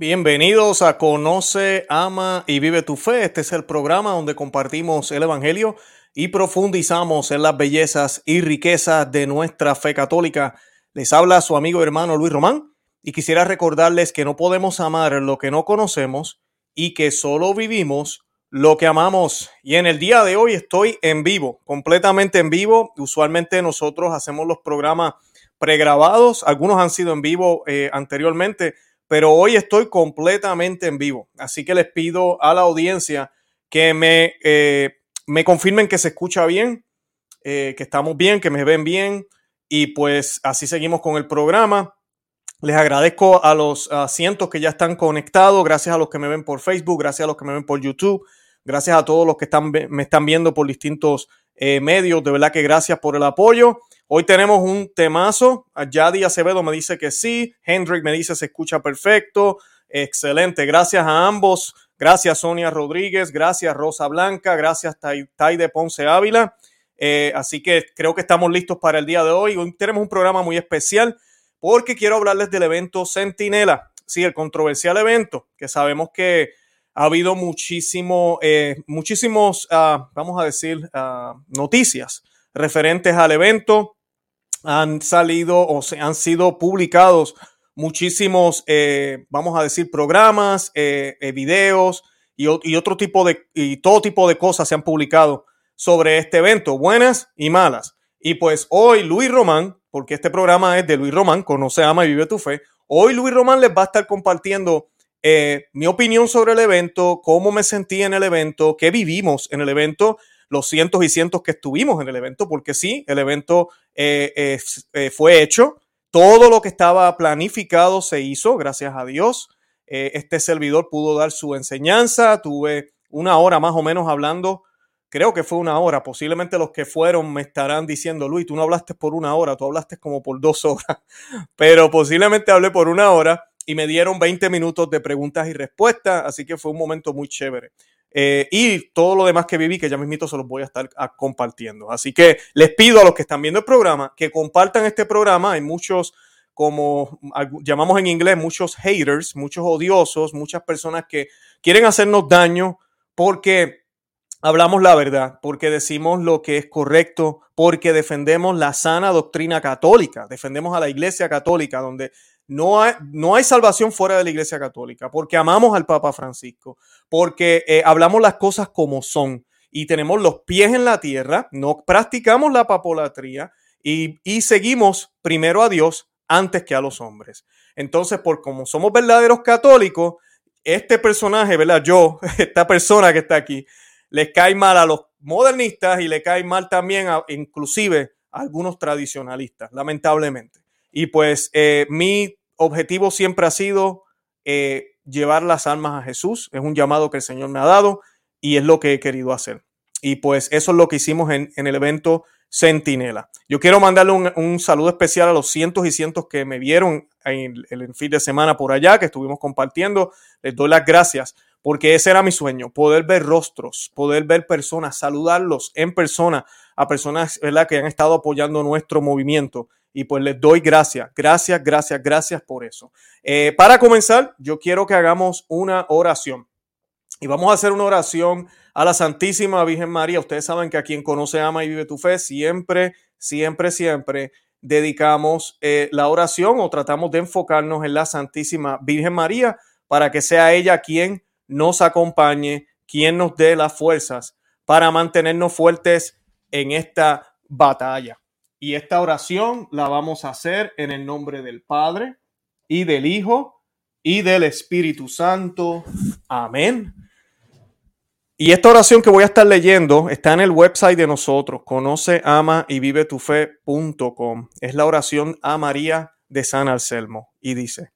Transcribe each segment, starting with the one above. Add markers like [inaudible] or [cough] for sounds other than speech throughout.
Bienvenidos a Conoce, Ama y Vive tu Fe. Este es el programa donde compartimos el Evangelio y profundizamos en las bellezas y riquezas de nuestra fe católica. Les habla su amigo y hermano Luis Román y quisiera recordarles que no podemos amar lo que no conocemos y que solo vivimos lo que amamos. Y en el día de hoy estoy en vivo, completamente en vivo. Usualmente nosotros hacemos los programas pregrabados, algunos han sido en vivo eh, anteriormente pero hoy estoy completamente en vivo. Así que les pido a la audiencia que me, eh, me confirmen que se escucha bien, eh, que estamos bien, que me ven bien y pues así seguimos con el programa. Les agradezco a los cientos que ya están conectados, gracias a los que me ven por Facebook, gracias a los que me ven por YouTube, gracias a todos los que están, me están viendo por distintos eh, medios. De verdad que gracias por el apoyo. Hoy tenemos un temazo. Yadi Acevedo me dice que sí. Hendrik me dice se escucha perfecto. Excelente. Gracias a ambos. Gracias Sonia Rodríguez. Gracias Rosa Blanca. Gracias Tai, de Ponce Ávila. Eh, así que creo que estamos listos para el día de hoy. Hoy tenemos un programa muy especial porque quiero hablarles del evento Centinela. Sí, el controversial evento que sabemos que ha habido muchísimo, eh, muchísimos, ah, vamos a decir, ah, noticias referentes al evento han salido o se han sido publicados muchísimos, eh, vamos a decir, programas, eh, eh, videos y, otro tipo de, y todo tipo de cosas se han publicado sobre este evento, buenas y malas. Y pues hoy Luis Román, porque este programa es de Luis Román, Conoce, Ama y Vive tu Fe, hoy Luis Román les va a estar compartiendo mi opinión sobre el evento, cómo me sentí en el evento, qué vivimos en el evento los cientos y cientos que estuvimos en el evento, porque sí, el evento eh, eh, fue hecho, todo lo que estaba planificado se hizo, gracias a Dios. Eh, este servidor pudo dar su enseñanza, tuve una hora más o menos hablando, creo que fue una hora, posiblemente los que fueron me estarán diciendo, Luis, tú no hablaste por una hora, tú hablaste como por dos horas, [laughs] pero posiblemente hablé por una hora y me dieron 20 minutos de preguntas y respuestas, así que fue un momento muy chévere. Eh, y todo lo demás que viví, que ya mismito se los voy a estar compartiendo. Así que les pido a los que están viendo el programa que compartan este programa. Hay muchos, como llamamos en inglés, muchos haters, muchos odiosos, muchas personas que quieren hacernos daño porque hablamos la verdad, porque decimos lo que es correcto, porque defendemos la sana doctrina católica, defendemos a la iglesia católica, donde no hay, no hay salvación fuera de la iglesia católica, porque amamos al Papa Francisco, porque eh, hablamos las cosas como son y tenemos los pies en la tierra, no practicamos la papolatría y, y seguimos primero a Dios antes que a los hombres. Entonces, por como somos verdaderos católicos, este personaje, ¿verdad? Yo, [laughs] esta persona que está aquí, les cae mal a los modernistas y le cae mal también a, inclusive a algunos tradicionalistas, lamentablemente. Y pues eh, mi objetivo siempre ha sido eh, llevar las almas a Jesús. Es un llamado que el Señor me ha dado y es lo que he querido hacer. Y pues eso es lo que hicimos en, el evento Centinela. Yo quiero mandarle un, saludo especial a los cientos y cientos que me vieron en el fin de semana por allá, que estuvimos compartiendo. Les doy las gracias porque ese era mi sueño, poder ver rostros, poder ver personas, saludarlos en persona a personas ¿verdad? que han estado apoyando nuestro movimiento y pues les doy gracias, gracias, gracias, gracias por eso. Eh, para comenzar, yo quiero que hagamos una oración. Y vamos a hacer una oración a la Santísima Virgen María. Ustedes saben que a quien conoce, ama y vive tu fe, siempre, siempre, siempre dedicamos eh, la oración o tratamos de enfocarnos en la Santísima Virgen María para que sea ella quien nos acompañe, quien nos dé las fuerzas para mantenernos fuertes en esta batalla. Y esta oración la vamos a hacer en el nombre del Padre y del Hijo y del Espíritu Santo. Amén. Y esta oración que voy a estar leyendo está en el website de nosotros, conoce, ama y vive tu fe.com. Es la oración a María de San Anselmo y dice,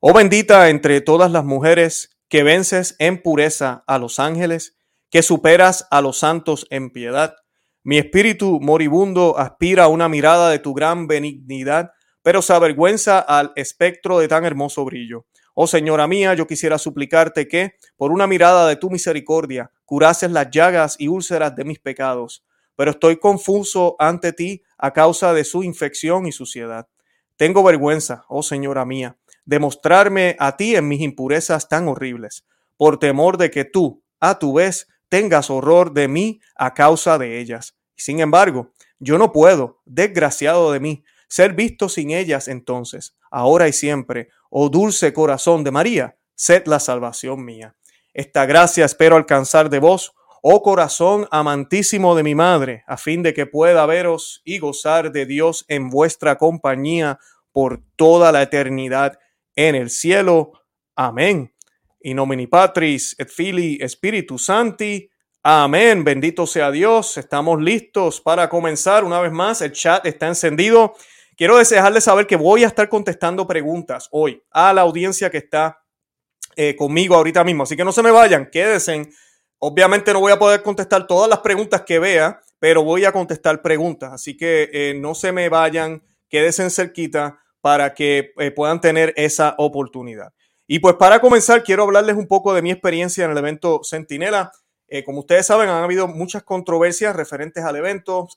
Oh bendita entre todas las mujeres que vences en pureza a los ángeles, que superas a los santos en piedad mi espíritu moribundo aspira a una mirada de tu gran benignidad, pero se avergüenza al espectro de tan hermoso brillo. Oh Señora mía, yo quisiera suplicarte que, por una mirada de tu misericordia, curases las llagas y úlceras de mis pecados, pero estoy confuso ante ti a causa de su infección y suciedad. Tengo vergüenza, oh Señora mía, de mostrarme a ti en mis impurezas tan horribles, por temor de que tú, a tu vez, tengas horror de mí a causa de ellas. Sin embargo, yo no puedo, desgraciado de mí, ser visto sin ellas entonces, ahora y siempre. Oh dulce corazón de María, sed la salvación mía. Esta gracia espero alcanzar de vos, oh corazón amantísimo de mi madre, a fin de que pueda veros y gozar de Dios en vuestra compañía por toda la eternidad en el cielo. Amén. In nomine Patris et Filii Spiritus Santi. Amén. Bendito sea Dios. Estamos listos para comenzar una vez más. El chat está encendido. Quiero desearles saber que voy a estar contestando preguntas hoy a la audiencia que está eh, conmigo ahorita mismo. Así que no se me vayan, quédense. Obviamente no voy a poder contestar todas las preguntas que vea, pero voy a contestar preguntas. Así que eh, no se me vayan, quédense cerquita para que eh, puedan tener esa oportunidad. Y pues para comenzar, quiero hablarles un poco de mi experiencia en el evento Centinela. como ustedes saben, han habido muchas controversias referentes al evento.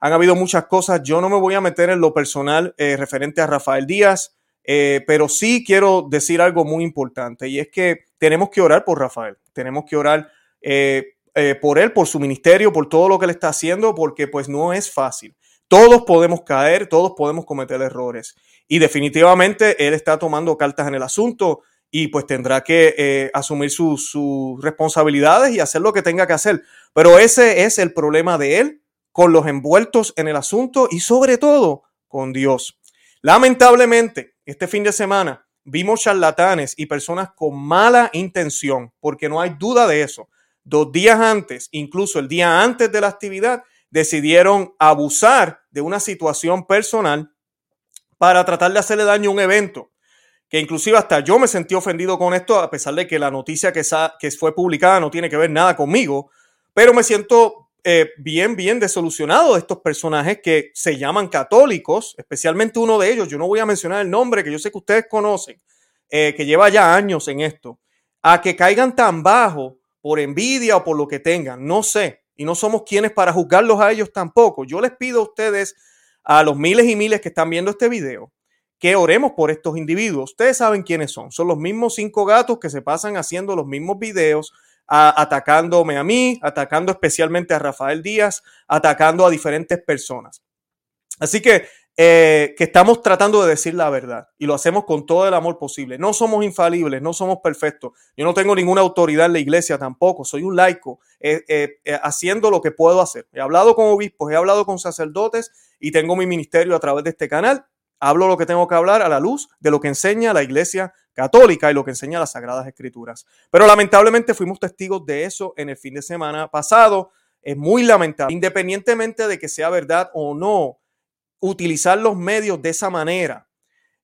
han habido muchas cosas. Yo no me voy a meter en lo personal referente a Rafael Díaz. Eh, pero sí quiero decir algo muy importante y es que tenemos que orar por Rafael, tenemos que orar eh, eh, por él, por su ministerio, por todo lo que él está haciendo, porque pues no es fácil. Todos podemos caer, todos podemos cometer errores y definitivamente él está tomando cartas en el asunto y pues tendrá que asumir sus responsabilidades y hacer lo que tenga que hacer. Pero ese es el problema de él con los envueltos en el asunto y sobre todo con Dios. Lamentablemente, este fin de semana vimos charlatanes y personas con mala intención, porque no hay duda de eso. Dos días antes, incluso el día antes de la actividad, decidieron abusar de una situación personal para tratar de hacerle daño a un evento, que inclusive hasta yo me sentí ofendido con esto, a pesar de que la noticia que, fue publicada no tiene que ver nada conmigo, pero me siento eh, bien, bien desolucionado de estos personajes que se llaman católicos, especialmente uno de ellos, yo no voy a mencionar el nombre, que yo sé que ustedes conocen, eh, que lleva ya años en esto, a que caigan tan bajo por envidia o por lo que tengan, no sé, y no somos quienes para juzgarlos a ellos tampoco. Yo les pido a ustedes, a los miles y miles que están viendo este video, que oremos por estos individuos. Ustedes saben quiénes son. Son los mismos cinco gatos que se pasan haciendo los mismos videos, atacándome a mí, atacando especialmente a Rafael Díaz, atacando a diferentes personas. Así que, eh, que estamos tratando de decir la verdad y lo hacemos con todo el amor posible. No somos infalibles, no somos perfectos. Yo no tengo ninguna autoridad en la iglesia tampoco, soy un laico eh, eh, haciendo lo que puedo hacer. He hablado con obispos, he hablado con sacerdotes y tengo mi ministerio a través de este canal Hablo lo que tengo que hablar a la luz de lo que enseña la Iglesia Católica y lo que enseña las Sagradas Escrituras. Pero lamentablemente fuimos testigos de eso en el fin de semana pasado. Es muy lamentable, independientemente de que sea verdad o no, utilizar los medios de esa manera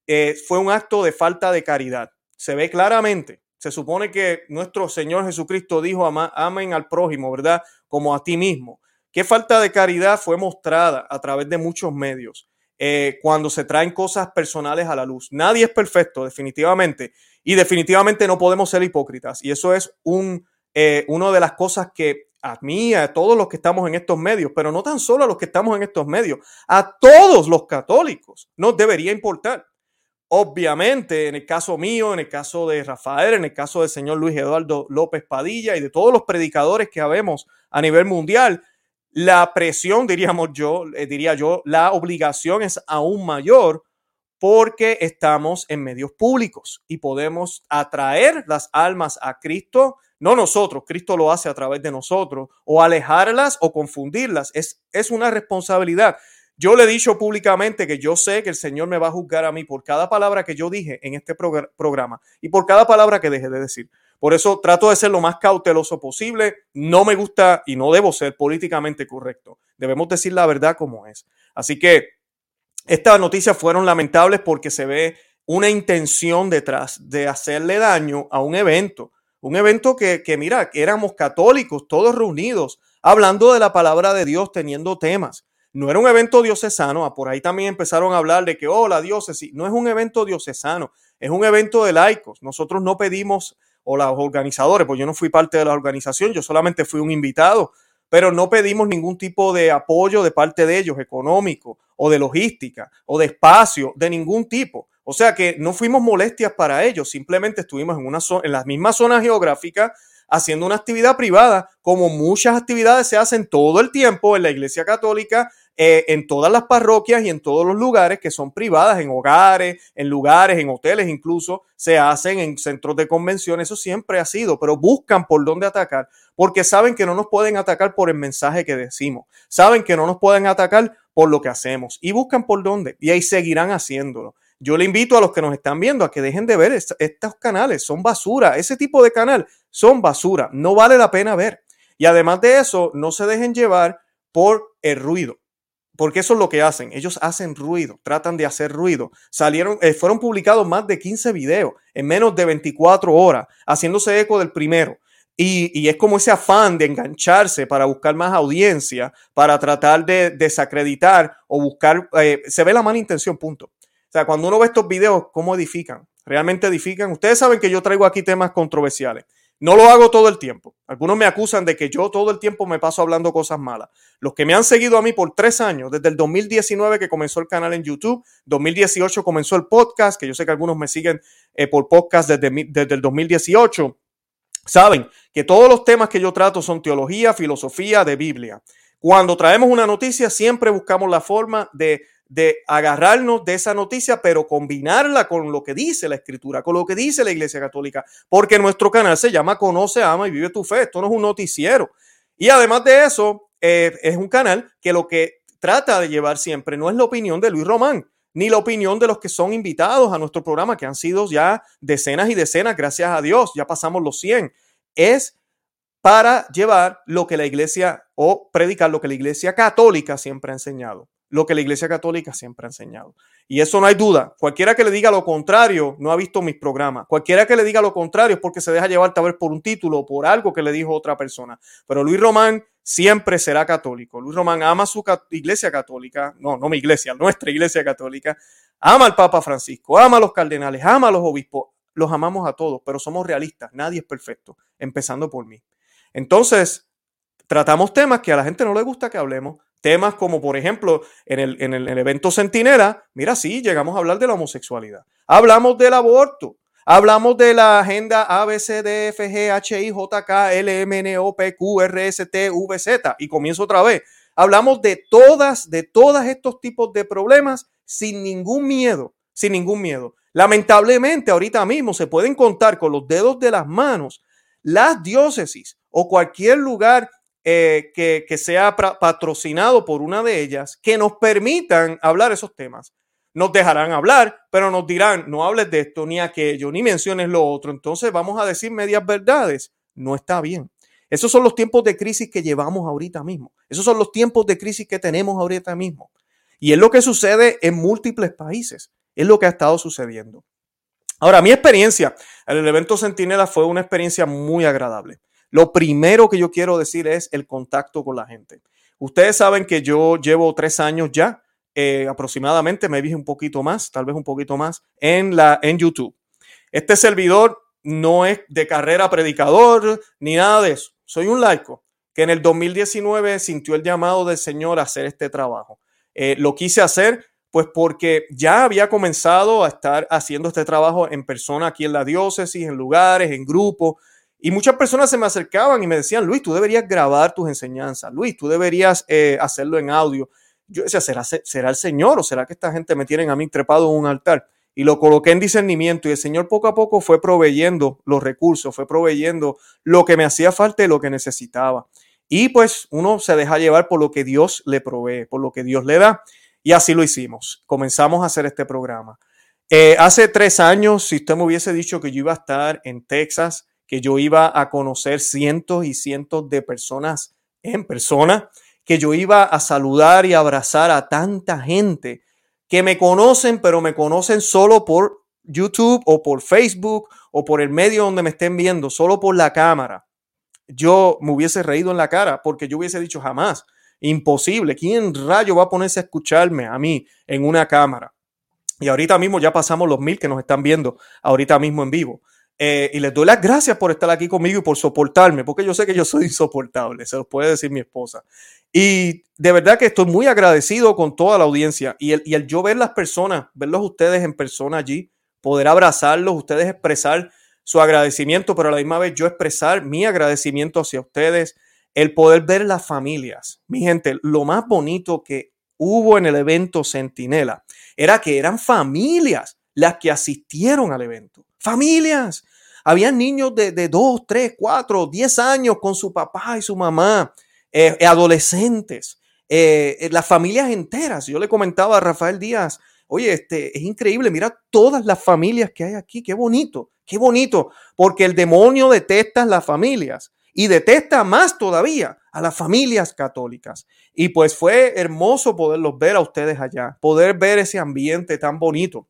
eh, fue un acto de falta de caridad. Se ve claramente. Se supone que nuestro Señor Jesucristo dijo, amen al prójimo, ¿verdad? Como a ti mismo. ¿Qué falta de caridad fue mostrada a través de muchos medios? Eh, cuando se traen cosas personales a la luz. Nadie es perfecto, definitivamente. Y definitivamente no podemos ser hipócritas. Y eso es un, eh, una de las cosas que a mí, a todos los que estamos en estos medios, pero no tan solo a los que estamos en estos medios, a todos los católicos nos debería importar. Obviamente, en el caso mío, en el caso de Rafael, en el caso del señor Luis Eduardo López Padilla y de todos los predicadores que habemos a nivel mundial, la presión, diríamos yo, eh, diría yo, la obligación es aún mayor porque estamos en medios públicos y podemos atraer las almas a Cristo, no nosotros, Cristo lo hace a través de nosotros, o alejarlas o confundirlas. Es, es una responsabilidad. Yo le he dicho públicamente que yo sé que el Señor me va a juzgar a mí por cada palabra que yo dije en este programa y por cada palabra que deje de decir. Por eso trato de ser lo más cauteloso posible. No me gusta y no debo ser políticamente correcto. Debemos decir la verdad como es. Así que estas noticias fueron lamentables porque se ve una intención detrás de hacerle daño a un evento. Un evento que, que mira, éramos católicos, todos reunidos, hablando de la palabra de Dios, teniendo temas. No era un evento diocesano, ah, por ahí también empezaron a hablar de que, oh, la diócesis, no es un evento diocesano, es un evento de laicos. Nosotros no pedimos o los organizadores, pues yo no fui parte de la organización, yo solamente fui un invitado, pero no pedimos ningún tipo de apoyo de parte de ellos, económico o de logística o de espacio, de ningún tipo. O sea que no fuimos molestias para ellos, simplemente estuvimos en, una en la misma zona geográfica haciendo una actividad privada, como muchas actividades se hacen todo el tiempo en la Iglesia Católica, eh, en todas las parroquias y en todos los lugares que son privadas, en hogares, en lugares, en hoteles incluso, se hacen en centros de convención, eso siempre ha sido, pero buscan por dónde atacar, porque saben que no nos pueden atacar por el mensaje que decimos, saben que no nos pueden atacar por lo que hacemos y buscan por dónde y ahí seguirán haciéndolo. Yo le invito a los que nos están viendo a que dejen de ver estos canales, son basura, ese tipo de canal son basura, no vale la pena ver. Y además de eso, no se dejen llevar por el ruido, porque eso es lo que hacen, ellos hacen ruido, tratan de hacer ruido. Salieron, eh, fueron publicados más de 15 videos en menos de 24 horas, haciéndose eco del primero. Y, es como ese afán de engancharse para buscar más audiencia, para tratar de desacreditar o buscar, eh, se ve la mala intención, punto. O sea, cuando uno ve estos videos, ¿cómo edifican? ¿Realmente edifican? Ustedes saben que yo traigo aquí temas controversiales. No lo hago todo el tiempo. Algunos me acusan de que yo todo el tiempo me paso hablando cosas malas. Los que me han seguido a mí por tres años, desde el 2019 que comenzó el canal en YouTube, 2018 comenzó el podcast, que yo sé que algunos me siguen eh, por podcast desde, desde el 2018, saben que todos los temas que yo trato son teología, filosofía, de Biblia. Cuando traemos una noticia, siempre buscamos la forma de de agarrarnos de esa noticia, pero combinarla con lo que dice la escritura, con lo que dice la Iglesia Católica, porque nuestro canal se llama Conoce, Ama y Vive tu Fe. Esto no es un noticiero. Y además de eso, eh, es un canal que lo que trata de llevar siempre no es la opinión de Luis Román, ni la opinión de los que son invitados a nuestro programa, que han sido ya decenas y decenas, gracias a Dios, ya pasamos los 100. Es para llevar lo que la iglesia o predicar lo que la iglesia católica siempre ha enseñado lo que la Iglesia Católica siempre ha enseñado. Y eso no hay duda. Cualquiera que le diga lo contrario no ha visto mis programas. Cualquiera que le diga lo contrario es porque se deja llevar tal vez por un título o por algo que le dijo otra persona. Pero Luis Román siempre será católico. Luis Román ama su iglesia católica, no, no mi iglesia, [laughs] nuestra iglesia católica. Ama al Papa Francisco, ama a los cardenales, ama a los obispos. Los amamos a todos, pero somos realistas. Nadie es perfecto, empezando por mí. Entonces, tratamos temas que a la gente no le gusta que hablemos Temas como, por ejemplo, en el, en el, evento Centinela, mira, sí, llegamos a hablar de la homosexualidad. Hablamos del aborto. Hablamos de la agenda A, B, C, D, F, G, H, I, J, K, L, M, N, O, P, Q, R, S, T, V, Z. Y comienzo otra vez. Hablamos de todas, de todos estos tipos de problemas sin ningún miedo, sin ningún miedo. Lamentablemente, ahorita mismo se pueden contar con los dedos de las manos las diócesis o cualquier lugar eh, que, sea patrocinado por una de ellas, que nos permitan hablar esos temas. Nos dejarán hablar, pero nos dirán, no hables de esto ni aquello, ni menciones lo otro. Entonces vamos a decir medias verdades. No está bien. Esos son los tiempos de crisis que llevamos ahorita mismo. Esos son los tiempos de crisis que tenemos ahorita mismo. Y es lo que sucede en múltiples países. Es lo que ha estado sucediendo. Ahora, mi experiencia en el evento Centinela fue una experiencia muy agradable. Lo primero que yo quiero decir es el contacto con la gente. Ustedes saben que yo llevo tres años ya, eh, aproximadamente, me dije un poquito más, tal vez un poquito más, en, la, en YouTube. Este servidor no es de carrera predicador ni nada de eso. Soy un laico que en el 2019 sintió el llamado del Señor a hacer este trabajo. Eh, lo quise hacer pues porque ya había comenzado a estar haciendo este trabajo en persona aquí en la diócesis, en lugares, en grupos, y muchas personas se me acercaban y me decían, Luis, tú deberías grabar tus enseñanzas, Luis, tú deberías eh, hacerlo en audio. Yo decía, ¿será, ¿será el Señor o será que esta gente me tienen a mí trepado en un altar? Y lo coloqué en discernimiento y el Señor poco a poco fue proveyendo los recursos, fue proveyendo lo que me hacía falta y lo que necesitaba. Y pues uno se deja llevar por lo que Dios le provee, por lo que Dios le da. Y así lo hicimos. Comenzamos a hacer este programa. Eh, hace tres años, si usted me hubiese dicho que yo iba a estar en Texas, que yo iba a conocer cientos y cientos de personas en persona, que yo iba a saludar y abrazar a tanta gente que me conocen, pero me conocen solo por YouTube o por Facebook o por el medio donde me estén viendo, solo por la cámara. Yo me hubiese reído en la cara porque yo hubiese dicho jamás, imposible, ¿quién rayo va a ponerse a escucharme a mí en una cámara? Y ahorita mismo ya pasamos los mil que nos están viendo ahorita mismo en vivo. Eh, y les doy las gracias por estar aquí conmigo y por soportarme, porque yo sé que yo soy [laughs] insoportable, se los puede decir mi esposa. Y de verdad que estoy muy agradecido con toda la audiencia y el, y el yo ver las personas, verlos ustedes en persona allí, poder abrazarlos, ustedes expresar su agradecimiento, pero a la misma vez yo expresar mi agradecimiento hacia ustedes, el poder ver las familias. Mi gente, lo más bonito que hubo en el evento Centinela era que eran familias las que asistieron al evento. Familias. Habían niños de, de 2, 3, 4, 10 años con su papá y su mamá, eh, adolescentes, eh, las familias enteras. Yo le comentaba a Rafael Díaz, oye, este, es increíble, mira todas las familias que hay aquí, qué bonito, qué bonito, porque el demonio detesta las familias y detesta más todavía a las familias católicas. Y pues fue hermoso poderlos ver a ustedes allá, poder ver ese ambiente tan bonito,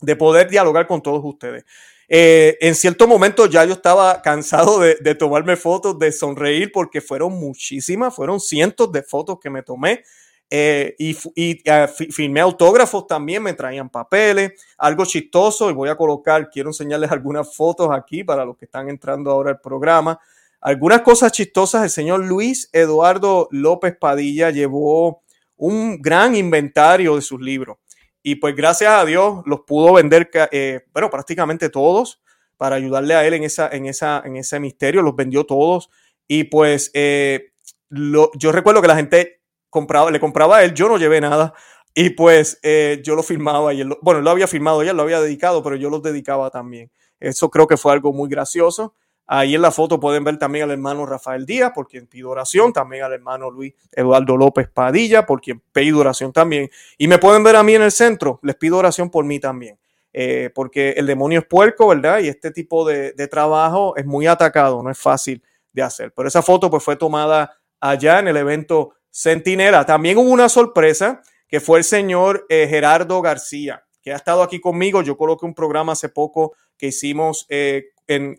de poder dialogar con todos ustedes. Eh, en cierto momento ya yo estaba cansado de, tomarme fotos, de sonreír, porque fueron muchísimas, fueron cientos de fotos que me tomé. Eh, y, y uh, firmé autógrafos también, me traían papeles, algo chistoso, y voy a colocar, quiero enseñarles algunas fotos aquí para los que están entrando ahora al programa. Algunas cosas chistosas, el señor Luis Eduardo López Padilla llevó un gran inventario de sus libros. Y pues gracias a Dios los pudo vender, eh, bueno, prácticamente todos para ayudarle a él en, esa, en, esa, en ese misterio, los vendió todos. Y pues eh, yo recuerdo que la gente compraba, le compraba a él, yo no llevé nada. Y pues eh, yo lo firmaba y él, bueno, él lo había firmado, ya lo había dedicado, pero yo los dedicaba también. Eso creo que fue algo muy gracioso. Ahí en la foto pueden ver también al hermano Rafael Díaz, por quien pido oración, también al hermano Luis Eduardo López Padilla, por quien pido oración también. Y me pueden ver a mí en el centro, les pido oración por mí también. Eh, porque el demonio es puerco, ¿verdad? Y este tipo de, trabajo es muy atacado, no es fácil de hacer. Pero esa foto pues fue tomada allá en el evento Centinela. También hubo una sorpresa que fue el señor eh, Gerardo García, que ha estado aquí conmigo. Yo coloqué un programa hace poco que hicimos eh,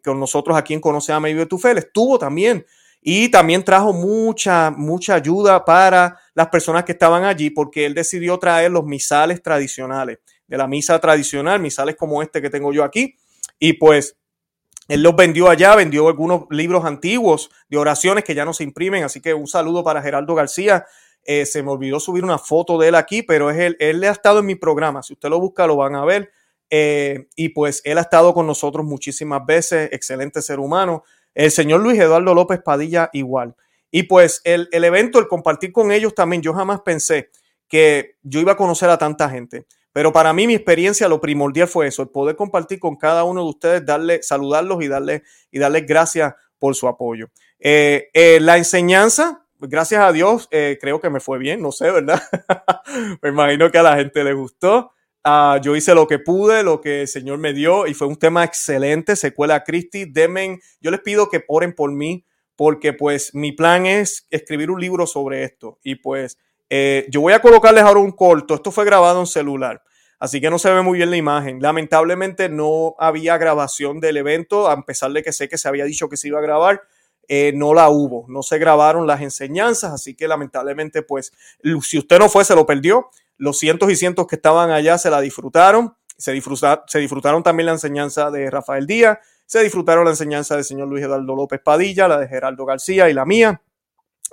con nosotros aquí en Conoce a Medio tu Fe, estuvo también. Y también trajo mucha, mucha ayuda para las personas que estaban allí, porque él decidió traer los misales tradicionales, de la misa tradicional, misales como este que tengo yo aquí. Y pues él los vendió allá, vendió algunos libros antiguos de oraciones que ya no se imprimen. Así que un saludo para Gerardo García. Eh, se me olvidó subir una foto de él aquí, pero es él, él ha estado en mi programa. Si usted lo busca, lo van a ver. Eh, y pues él ha estado con nosotros muchísimas veces, excelente ser humano. El señor Luis Eduardo López Padilla igual. Y pues el, el evento, el compartir con ellos también, yo jamás pensé que yo iba a conocer a tanta gente. Pero para mí mi experiencia, lo primordial fue eso, el poder compartir con cada uno de ustedes, darle, saludarlos y darle y darles gracias por su apoyo. Eh, eh, la enseñanza, gracias a Dios, creo que me fue bien, no sé, ¿verdad? [laughs] me imagino que a la gente le gustó. Ah, yo hice lo que pude, lo que el Señor me dio y fue un tema excelente. Secuela Cristi, demen, yo les pido que oren por mí porque pues mi plan es escribir un libro sobre esto y pues eh, yo voy a colocarles ahora un corto. Esto fue grabado en celular, así que no se ve muy bien la imagen. Lamentablemente no había grabación del evento, a pesar de que sé que se había dicho que se iba a grabar. Eh, no la hubo, no se grabaron las enseñanzas, así que lamentablemente, pues, si usted no fue, se lo perdió. Los cientos y cientos que estaban allá se la disfrutaron. Se, se disfrutaron también la enseñanza de Rafael Díaz. Se disfrutaron la enseñanza del señor Luis Eduardo López Padilla, la de Geraldo García y la mía.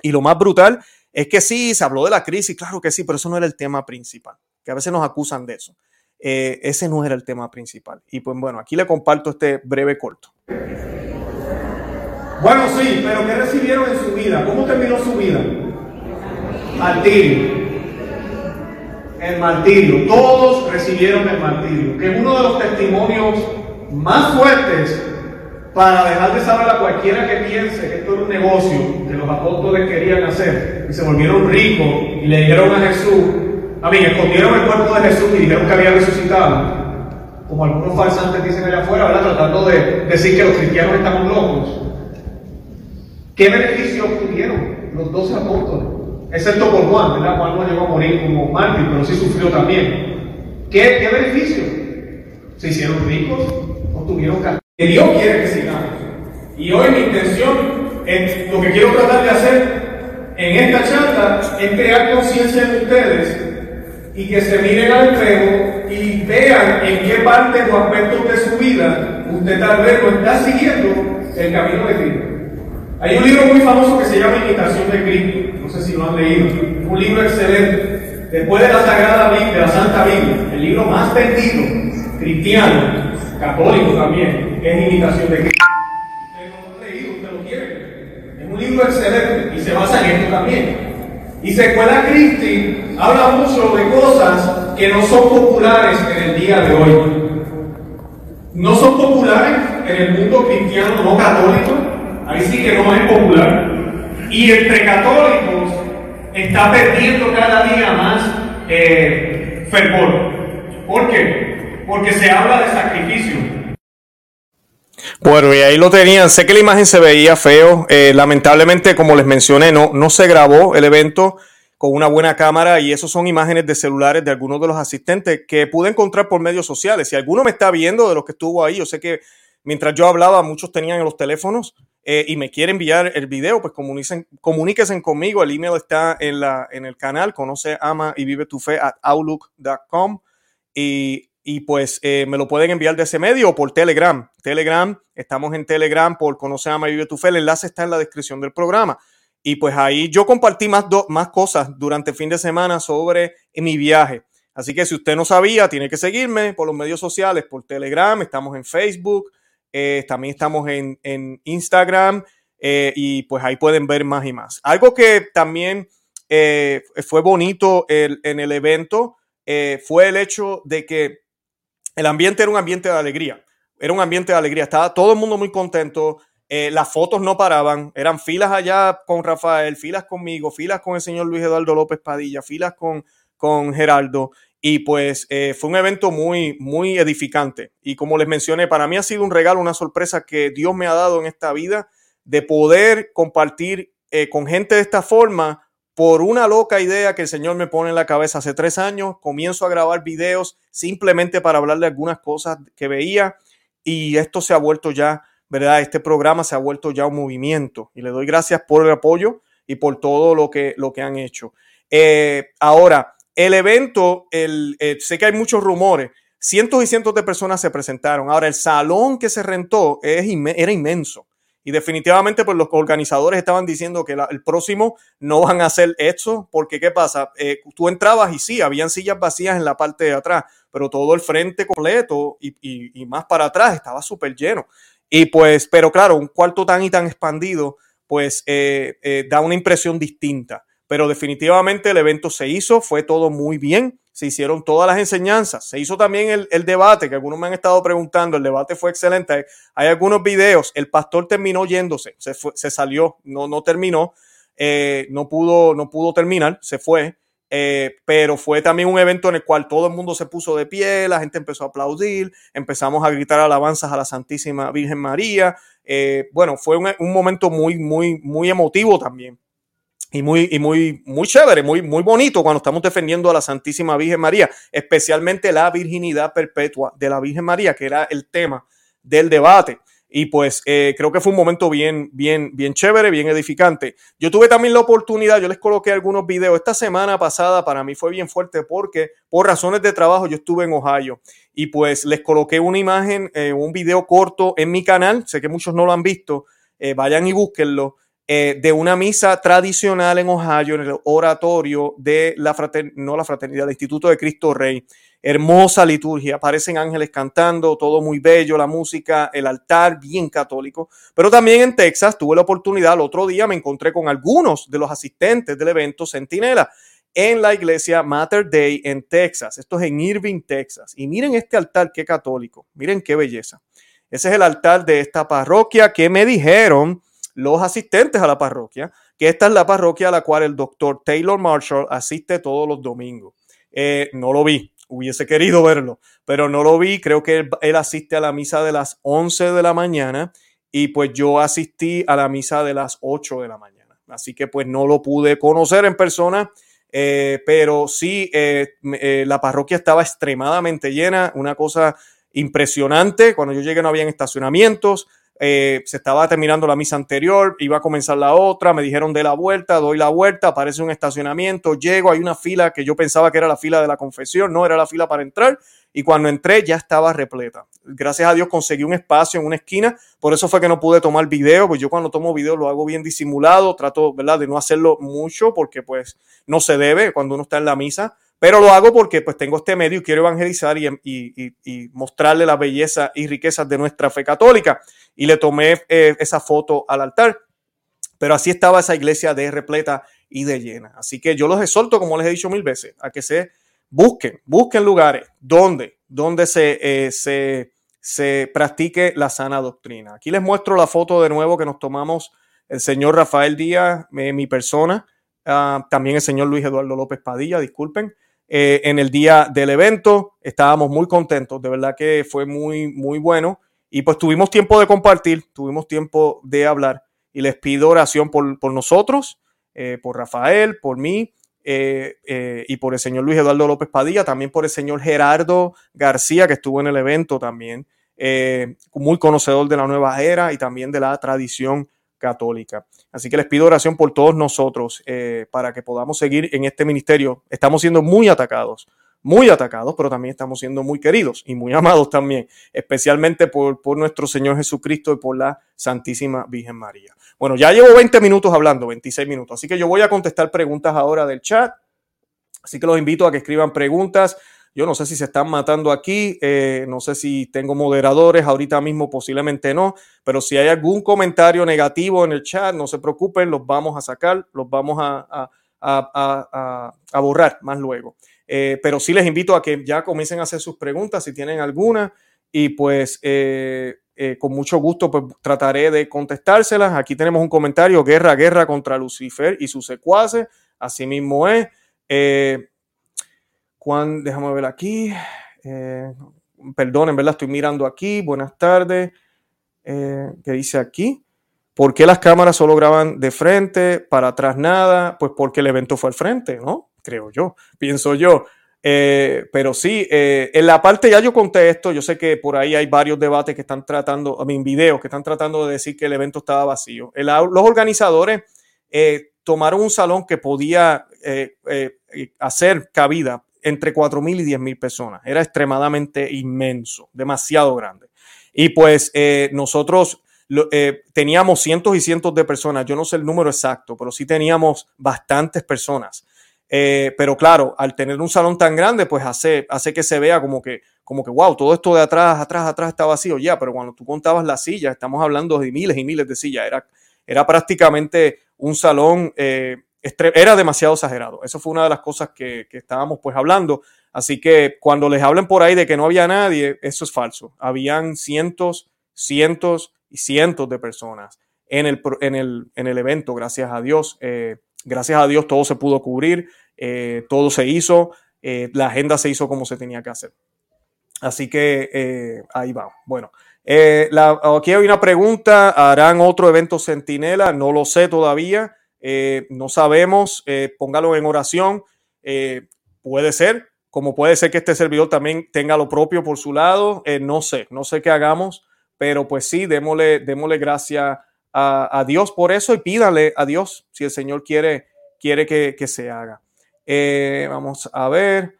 Y lo más brutal es que sí, se habló de la crisis, claro que sí, pero eso no era el tema principal, que a veces nos acusan de eso. Eh, ese no era el tema principal. Y pues bueno, aquí le comparto este breve corto. Bueno, sí, pero ¿qué recibieron en su vida? ¿Cómo terminó su vida? Martirio el martirio. Todos recibieron el martirio, que es uno de los testimonios más fuertes para dejar de saber a cualquiera que piense que esto era un negocio que los apóstoles querían hacer y se volvieron ricos y le dijeron a Jesús, a mí, escondieron el cuerpo de Jesús y dijeron que había resucitado. Como algunos falsantes dicen allá afuera, ¿verdad? Tratando de decir que los cristianos estamos locos. ¿Qué beneficio obtuvieron los doce apóstoles? Excepto por Juan, ¿verdad? Juan no llegó a morir como mártir, pero sí sufrió también. ¿Qué, qué beneficio? ¿Se hicieron ricos? ¿O tuvieron Que Dios quiere que sigamos. Y hoy mi intención, es, lo que quiero tratar de hacer en esta charla, es crear conciencia en ustedes y que se miren al espejo y vean en qué parte o aspectos de su vida usted tal vez no está siguiendo el camino de Cristo. Hay un libro muy famoso que se llama Imitación de Cristo, no sé si lo han leído, un libro excelente. Después de la Sagrada Biblia, la Santa Biblia, el libro más vendido, cristiano, católico también, es Imitación de Cristo. Usted no lo ha leído, usted lo quiere. Es un libro excelente y se basa en esto también. Y Secuela Christi habla mucho de cosas que no son populares en el día de hoy. No son populares en el mundo cristiano no católico, ahí sí que no es popular. Y entre católicos está perdiendo cada día más eh, fervor. ¿Por qué? Porque se habla de sacrificio. Bueno, y ahí lo tenían. Sé que la imagen se veía feo. Eh, lamentablemente, como les mencioné, no, no se grabó el evento con una buena cámara y esos son imágenes de celulares de algunos de los asistentes que pude encontrar por medios sociales. Si alguno me está viendo de los que estuvo ahí, yo sé que mientras yo hablaba muchos tenían los teléfonos eh, y me quiere enviar el video, pues comuníquense, comuníquense conmigo. El email está en, la, en el canal, conoce, ama y vive tu fe at outlook.com y, y pues eh, me lo pueden enviar de ese medio o por Telegram. Telegram, estamos en Telegram por conoce, ama y vive tu fe. El enlace está en la descripción del programa. Y pues ahí yo compartí más, más cosas durante el fin de semana sobre mi viaje. Así que si usted no sabía, tiene que seguirme por los medios sociales, por Telegram, estamos en Facebook, eh, también estamos en, en Instagram eh, y pues ahí pueden ver más y más. Algo que también eh, fue bonito en el evento fue el hecho de que el ambiente era un ambiente de alegría. Era un ambiente de alegría. Estaba todo el mundo muy contento. Las fotos no paraban, eran filas allá con Rafael, filas conmigo, filas con el señor Luis Eduardo López Padilla, filas con, con Geraldo. Y pues eh, fue un evento muy, muy edificante. Y como les mencioné, para mí ha sido un regalo, una sorpresa que Dios me ha dado en esta vida de poder compartir eh, con gente de esta forma por una loca idea que el Señor me pone en la cabeza hace tres años. Comienzo a grabar videos simplemente para hablar de algunas cosas que veía y esto se ha vuelto ya ¿verdad? Este programa se ha vuelto ya un movimiento y le doy gracias por el apoyo y por todo lo que, lo que han hecho. Eh, ahora, el evento, el, eh, sé que hay muchos rumores, cientos y cientos de personas se presentaron. Ahora, el salón que se rentó es era inmenso. Y definitivamente, pues los organizadores estaban diciendo que el próximo no van a hacer esto, porque ¿qué pasa? Eh, tú entrabas y sí, habían sillas vacías en la parte de atrás, pero todo el frente completo y, más para atrás estaba súper lleno. Y pues, pero claro, un cuarto tan y tan expandido, pues eh, da una impresión distinta. Pero definitivamente el evento se hizo, fue todo muy bien, se hicieron todas las enseñanzas, se hizo también el, debate, que algunos me han estado preguntando, el debate fue excelente, hay algunos videos, el pastor terminó yéndose, se, salió, no, no terminó, eh, no, pudo, no pudo terminar, se fue. Eh, pero fue también un evento en el cual todo el mundo se puso de pie, la gente empezó a aplaudir, empezamos a gritar alabanzas a la Santísima Virgen María. Eh, bueno, fue un, momento muy, muy, muy emotivo también. Y muy, y muy, muy chévere, muy, muy bonito cuando estamos defendiendo a la Santísima Virgen María, especialmente la virginidad perpetua de la Virgen María, que era el tema del debate. Y pues eh, creo que fue un momento bien, bien, bien chévere, bien edificante. Yo tuve también la oportunidad, yo les coloqué algunos videos. Esta semana pasada para mí fue bien fuerte porque por razones de trabajo yo estuve en Ohio y pues les coloqué una imagen, eh, un video corto en mi canal. Sé que muchos no lo han visto. Eh, vayan y búsquenlo. De una misa tradicional en Ohio, en el oratorio de la fraternidad, no la fraternidad, del Instituto de Cristo Rey hermosa liturgia, aparecen ángeles cantando, todo muy bello, la música, el altar bien católico. Pero también en Texas tuve la oportunidad, el otro día me encontré con algunos de los asistentes del evento Centinela en la iglesia Mater Day en Texas. Esto es en Irving, Texas. Y miren este altar, qué católico. Miren qué belleza. Ese es el altar de esta parroquia que me dijeron los asistentes a la parroquia, que esta es la parroquia a la cual el doctor Taylor Marshall asiste todos los domingos. Eh, no lo vi, hubiese querido verlo, pero no lo vi. Creo que él, asiste a la misa de las 11 de la mañana y pues yo asistí a la misa de las 8 de la mañana. Así que pues no lo pude conocer en persona, eh, pero sí, eh, la parroquia estaba extremadamente llena, una cosa impresionante. Cuando yo llegué no habían estacionamientos, eh, se estaba terminando la misa anterior, iba a comenzar la otra, me dijeron de la vuelta, doy la vuelta, aparece un estacionamiento, llego, hay una fila que yo pensaba que era la fila de la confesión, no era la fila para entrar, y cuando entré ya estaba repleta. Gracias a Dios conseguí un espacio en una esquina, por eso fue que no pude tomar video, pues yo cuando tomo video lo hago bien disimulado, trato, ¿verdad?, de no hacerlo mucho porque pues no se debe cuando uno está en la misa, pero lo hago porque pues tengo este medio y quiero evangelizar y, mostrarle la belleza y riquezas de nuestra fe católica. Y le tomé eh, esa foto al altar. Pero así estaba esa iglesia de repleta y de llena. Así que yo los exhorto, como les he dicho mil veces, a que se busquen, busquen lugares donde, donde se, eh, se, se practique la sana doctrina. Aquí les muestro la foto de nuevo que nos tomamos el señor Rafael Díaz, eh, mi persona, ah, también el señor Luis Eduardo López Padilla, disculpen. Eh, en el día del evento. Estábamos muy contentos, de verdad que fue muy, muy bueno. Y pues tuvimos tiempo de compartir, tuvimos tiempo de hablar. Y les pido oración por, nosotros, eh, por Rafael, por mí eh, y por el señor Luis Eduardo López Padilla, también por el señor Gerardo García, que estuvo en el evento también, muy conocedor de la nueva era y también de la tradición católica. Así que les pido oración por todos nosotros eh, para que podamos seguir en este ministerio. Estamos siendo muy atacados, muy atacados, pero también estamos siendo muy queridos y muy [laughs] amados también, especialmente por, por nuestro Señor Jesucristo y por la Santísima Virgen María. Bueno, ya llevo 20 minutos hablando, 26 minutos, así que yo voy a contestar preguntas ahora del chat. Así que los invito a que escriban preguntas. Yo no sé si se están matando aquí, eh, no sé si tengo moderadores ahorita mismo, posiblemente no, pero si hay algún comentario negativo en el chat, no se preocupen, los vamos a sacar, los vamos a, borrar más luego. Eh, pero sí les invito a que ya comiencen a hacer sus preguntas si tienen alguna y pues eh, con mucho gusto pues trataré de contestárselas. Aquí tenemos un comentario, guerra, guerra contra Lucifer y sus secuaces, así mismo es. Juan, déjame ver aquí. Eh, en ¿verdad? Estoy mirando aquí. Buenas tardes. Eh, ¿Qué dice aquí? ¿Por qué las cámaras solo graban de frente, para atrás nada? Pues porque el evento fue al frente, ¿no? Creo yo, pienso yo. Eh, pero sí, eh, en la parte ya yo conté esto, yo sé que por ahí hay varios debates que están tratando, a mi videos que están tratando de decir que el evento estaba vacío. los organizadores tomaron un salón que podía hacer cabida entre 4.000 y 10.000 personas. Era extremadamente inmenso, demasiado grande. Y pues eh, nosotros eh, teníamos cientos y cientos de personas, yo no sé el número exacto, pero sí teníamos bastantes personas. Eh, pero claro, al tener un salón tan grande, pues hace, hace que se vea como que, como que, wow, todo esto de atrás, atrás, atrás está vacío. Ya, pero cuando tú contabas las sillas, estamos hablando de miles y miles de sillas. Era, era prácticamente un salón era demasiado exagerado. Eso fue una de las cosas que, estábamos pues hablando. Así que cuando les hablen por ahí de que no había nadie, eso es falso. Habían cientos, cientos y cientos de personas en el, en el, evento, gracias a Dios. Eh, gracias a Dios todo se pudo cubrir, eh, todo se hizo, eh, la agenda se hizo como se tenía que hacer. Así que ahí va. Bueno, aquí hay una pregunta, ¿harán otro evento Centinela? No lo sé todavía. Eh, no sabemos, eh, póngalo en oración. Eh, puede ser, como puede ser que este servidor también tenga lo propio por su lado. no sé, no sé qué hagamos, pero pues sí, démosle, démosle gracias a, Dios por eso y pídale a Dios si el Señor quiere, quiere que se haga. vamos a ver.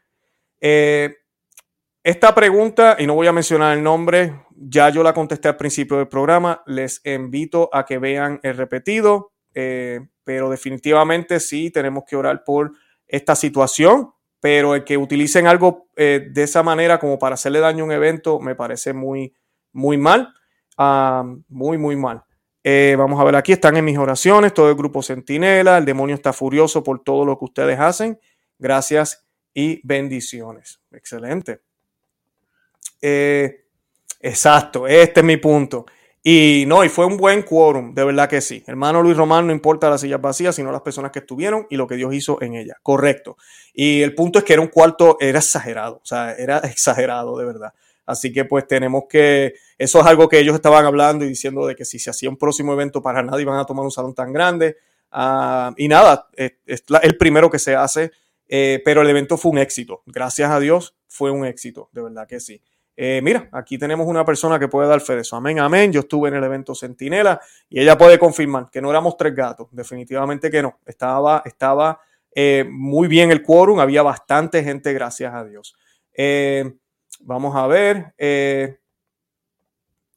esta pregunta, y no voy a mencionar el nombre, ya yo la contesté al principio del programa. Les invito a que vean el repetido pero definitivamente sí tenemos que orar por esta situación, pero el que utilicen algo eh, de esa manera como para hacerle daño a un evento me parece muy, muy mal, muy, muy mal. Eh, vamos a ver, aquí están en mis oraciones, todo el grupo Centinela, el demonio está furioso por todo lo que ustedes hacen. Gracias y bendiciones. Excelente. Eh, exacto, este es mi punto. Y no, y fue un buen quórum, de verdad que sí. Hermano Luis Román, no importa las sillas vacías, sino las personas que estuvieron y lo que Dios hizo en ella. Correcto. Y el punto es que era un cuarto, era exagerado, o sea, era [laughs] exagerado, de verdad. Así que pues tenemos que, eso es algo que ellos estaban hablando y diciendo de que si se hacía un próximo evento para nadie iban a tomar un salón tan grande. Ah, y nada, es, el primero que se hace, eh, pero el evento fue un éxito. Gracias a Dios fue un éxito, de verdad que sí. Mira, aquí tenemos una persona que puede dar fe de eso. Amén, amén. Yo estuve en el evento Centinela y ella puede confirmar que no éramos tres gatos. Definitivamente que no. Estaba, estaba muy bien el quórum. Había bastante gente, gracias a Dios. vamos a ver.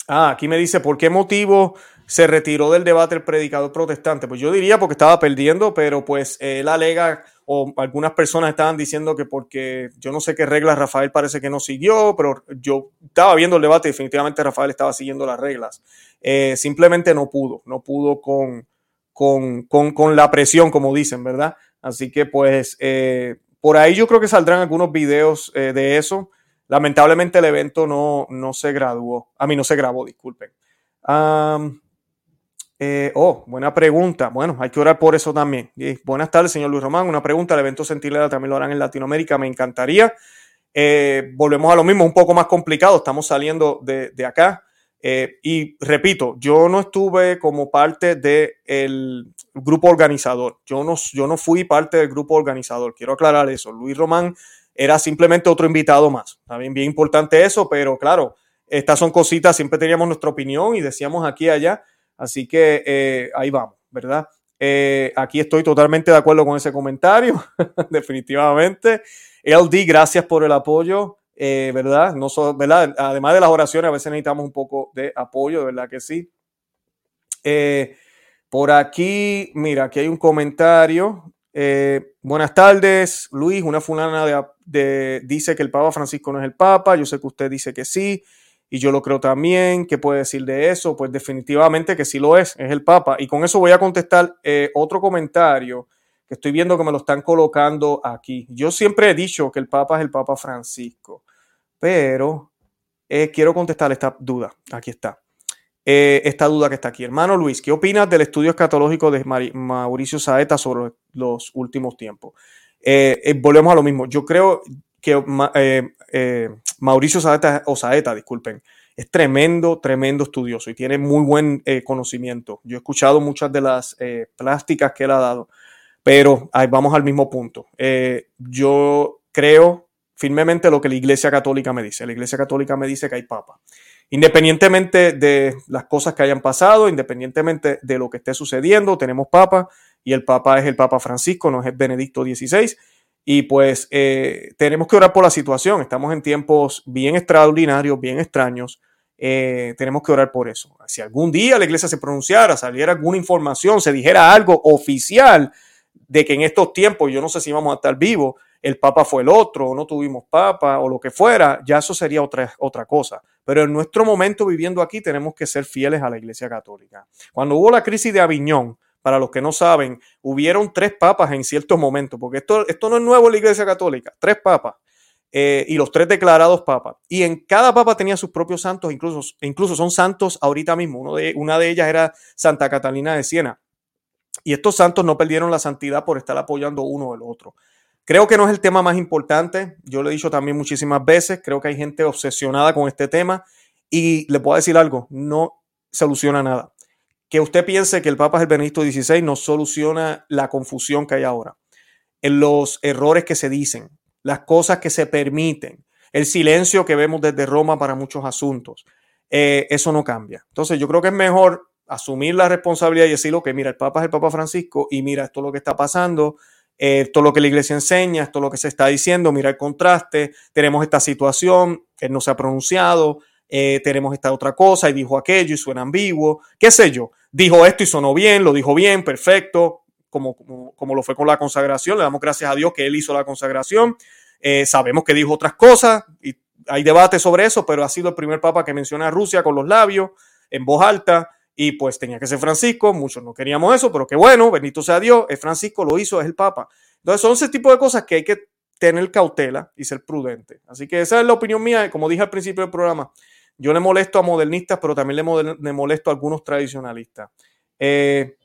ah, aquí me dice, ¿por qué motivo se retiró del debate el predicador protestante. Pues yo diría porque estaba perdiendo, pero pues él alega, o algunas personas estaban diciendo que porque yo no sé qué reglas Rafael parece que no siguió, pero yo estaba viendo el debate y definitivamente Rafael estaba siguiendo las reglas. Eh, simplemente no pudo, no pudo con, con, la presión, como dicen, ¿verdad? Así que pues eh, por ahí yo creo que saldrán algunos videos eh, de eso. Lamentablemente el evento no, no se graduó, a mí no se grabó, disculpen. Eh, oh, buena pregunta. Bueno, hay que orar por eso también. buenas tardes, señor Luis Román. Una pregunta, el evento Centinela también lo harán en Latinoamérica, me encantaría. Eh, volvemos a lo mismo, un poco más complicado, estamos saliendo de, acá. Eh, y repito, yo no estuve como parte del grupo organizador. Yo no, yo no fui parte del grupo organizador. Quiero aclarar eso. Luis Román era simplemente otro invitado más. También bien importante eso, pero claro, estas son cositas, siempre teníamos nuestra opinión y decíamos aquí y allá. Así que eh, ahí vamos, ¿verdad? Eh, aquí estoy totalmente de acuerdo con ese comentario, [laughs] definitivamente. LD, gracias por el apoyo, eh, ¿verdad? No ¿verdad? Además de las oraciones, a veces necesitamos un poco de apoyo, de verdad que sí. por aquí, mira, aquí hay un comentario. buenas tardes, Luis. Una fulana dice que el Papa Francisco no es el Papa. Yo sé que usted dice que sí y yo lo creo también. ¿Qué puede decir de eso? Pues definitivamente que sí lo es, es el Papa. Y con eso voy a contestar eh, otro comentario que estoy viendo que me lo están colocando aquí. Yo siempre he dicho que el Papa es el Papa Francisco, pero eh, quiero contestar esta duda. Aquí está. Eh, esta duda que está aquí. Hermano Luis, ¿qué opinas del estudio escatológico de Mauricio Saeta sobre los últimos tiempos? volvemos a lo mismo. Yo creo que eh, Mauricio Saeta, o Saeta, disculpen, es tremendo, tremendo estudioso y tiene muy buen eh, conocimiento. Yo he escuchado muchas de las eh, plásticas que él ha dado, pero ahí vamos al mismo punto. yo creo firmemente lo que la Iglesia Católica me dice. La Iglesia Católica me dice que hay papa. Independientemente de las cosas que hayan pasado, independientemente de lo que esté sucediendo, tenemos papa y el papa es el Papa Francisco, no es Benedicto XVI y pues eh, tenemos que orar por la situación. Estamos en tiempos bien extraordinarios, bien extraños. Eh, tenemos que orar por eso. Si algún día la iglesia se pronunciara, saliera alguna información, se dijera algo oficial de que en estos tiempos, yo no sé si vamos a estar vivos, el Papa fue el otro, o no tuvimos Papa, o lo que fuera, ya eso sería otra, otra cosa. Pero en nuestro momento viviendo aquí tenemos que ser fieles a la Iglesia Católica. Cuando hubo la crisis de Aviñón, para los que no saben, hubieron tres papas en ciertos momentos, porque esto, esto no es nuevo en la Iglesia Católica, tres papas. Eh, y los tres declarados papas. Y en cada papa tenía sus propios santos, incluso, incluso son santos ahorita mismo. De, una de ellas era Santa Catalina de Siena. Y estos santos no perdieron la santidad por estar apoyando uno al otro. Creo que no es el tema más importante. Yo lo he dicho también muchísimas veces. Creo que hay gente obsesionada con este tema. Y le puedo decir algo, no soluciona nada que usted piense que el Papa es el Benedicto XVI no soluciona la confusión que hay ahora, en los errores que se dicen, las cosas que se permiten, el silencio que vemos desde Roma para muchos asuntos. Eh, eso no cambia. Entonces yo creo que es mejor asumir la responsabilidad y decir, que mira, el Papa es el Papa Francisco y mira, esto es lo que está pasando, eh, esto es lo que la iglesia enseña, esto es lo que se está diciendo, mira el contraste, tenemos esta situación, él no se ha pronunciado, eh, tenemos esta otra cosa y dijo aquello y suena ambiguo, qué sé yo, dijo esto y sonó bien, lo dijo bien, perfecto, como, como, lo fue con la consagración, le damos gracias a Dios que él hizo la consagración, eh, sabemos que dijo otras cosas y hay debate sobre eso, pero ha sido el primer papa que menciona a Rusia con los labios, en voz alta, y pues tenía que ser Francisco, muchos no queríamos eso, pero qué bueno, bendito sea Dios, es Francisco, lo hizo, es el papa. Entonces son ese tipo de cosas que hay que tener cautela y ser prudente. Así que esa es la opinión mía, como dije al principio del programa, yo le molesto a modernistas, pero también le, molesto a algunos tradicionalistas. Eh,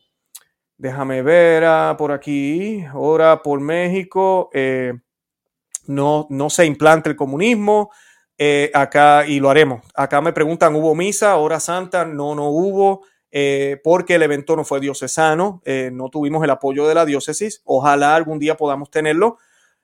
déjame ver ah, por aquí, ahora por México. Eh, no, no se implante el comunismo. Eh, acá, y lo haremos. Acá me preguntan, ¿hubo misa, hora santa? No, no hubo, porque el evento no fue diocesano, no tuvimos el apoyo de la diócesis. Ojalá algún día podamos tenerlo.